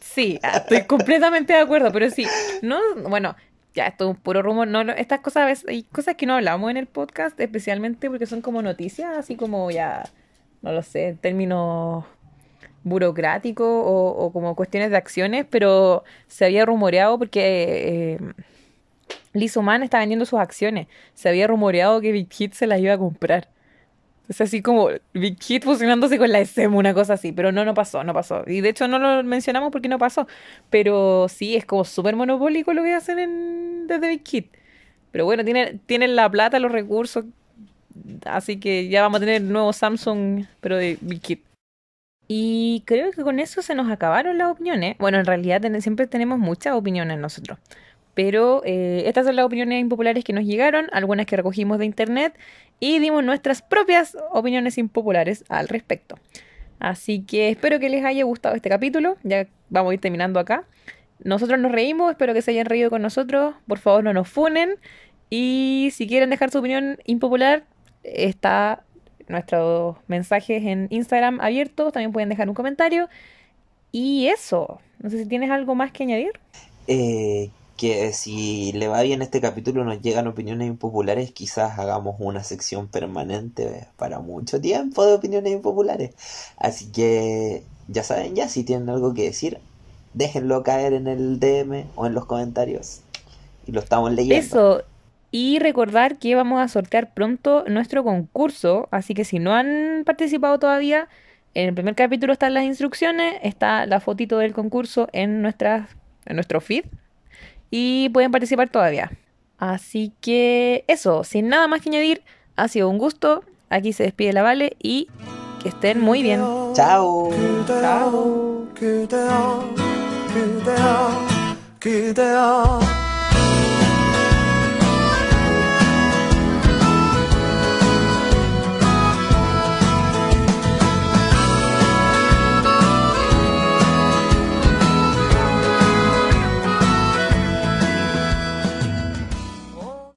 Sí, ah, estoy completamente de acuerdo, pero sí, no, bueno, ya esto es un puro rumor, no, no, estas cosas, a veces- hay cosas que no hablamos en el podcast, especialmente porque son como noticias, así como ya, no lo sé, en términos burocráticos o, como cuestiones de acciones, pero se había rumoreado porque eh, Lizzo Man está vendiendo sus acciones. Se había rumoreado que Big Hit se las iba a comprar. Es así como Big Hit fusionándose con la SM, una cosa así. Pero no, no pasó, no pasó. Y de hecho no lo mencionamos porque no pasó. Pero sí, es como súper monopólico lo que hacen en, desde Big Hit. Pero bueno, tienen, tienen la plata, los recursos. Así que ya vamos a tener nuevo Samsung, pero de Big Hit. Y creo que con eso se nos acabaron las opiniones. Bueno, en realidad siempre tenemos muchas opiniones nosotros. Pero eh, estas son las opiniones impopulares que nos llegaron, algunas que recogimos de internet y dimos nuestras propias opiniones impopulares al respecto. Así que espero que les haya gustado este capítulo. Ya vamos a ir terminando acá. Nosotros nos reímos, espero que se hayan reído con nosotros. Por favor, no nos funen. Y si quieren dejar su opinión impopular, está nuestros mensajes en Instagram abiertos. También pueden dejar un comentario. Y eso. No sé si tienes algo más que añadir. Eh, que si le va bien este capítulo, nos llegan opiniones impopulares, quizás hagamos una sección permanente para mucho tiempo de opiniones impopulares. Así que ya saben, ya si tienen algo que decir, déjenlo caer en el DM o en los comentarios. Y lo estamos leyendo. Eso. Y recordar que vamos a sortear pronto nuestro concurso. Así que si no han participado todavía, en el primer capítulo están las instrucciones, está la fotito del concurso en, nuestras, en nuestro feed. Y pueden participar todavía. Así que eso, sin nada más que añadir, ha sido un gusto. Aquí se despide la Vale y que estén muy bien. Chao. Chao.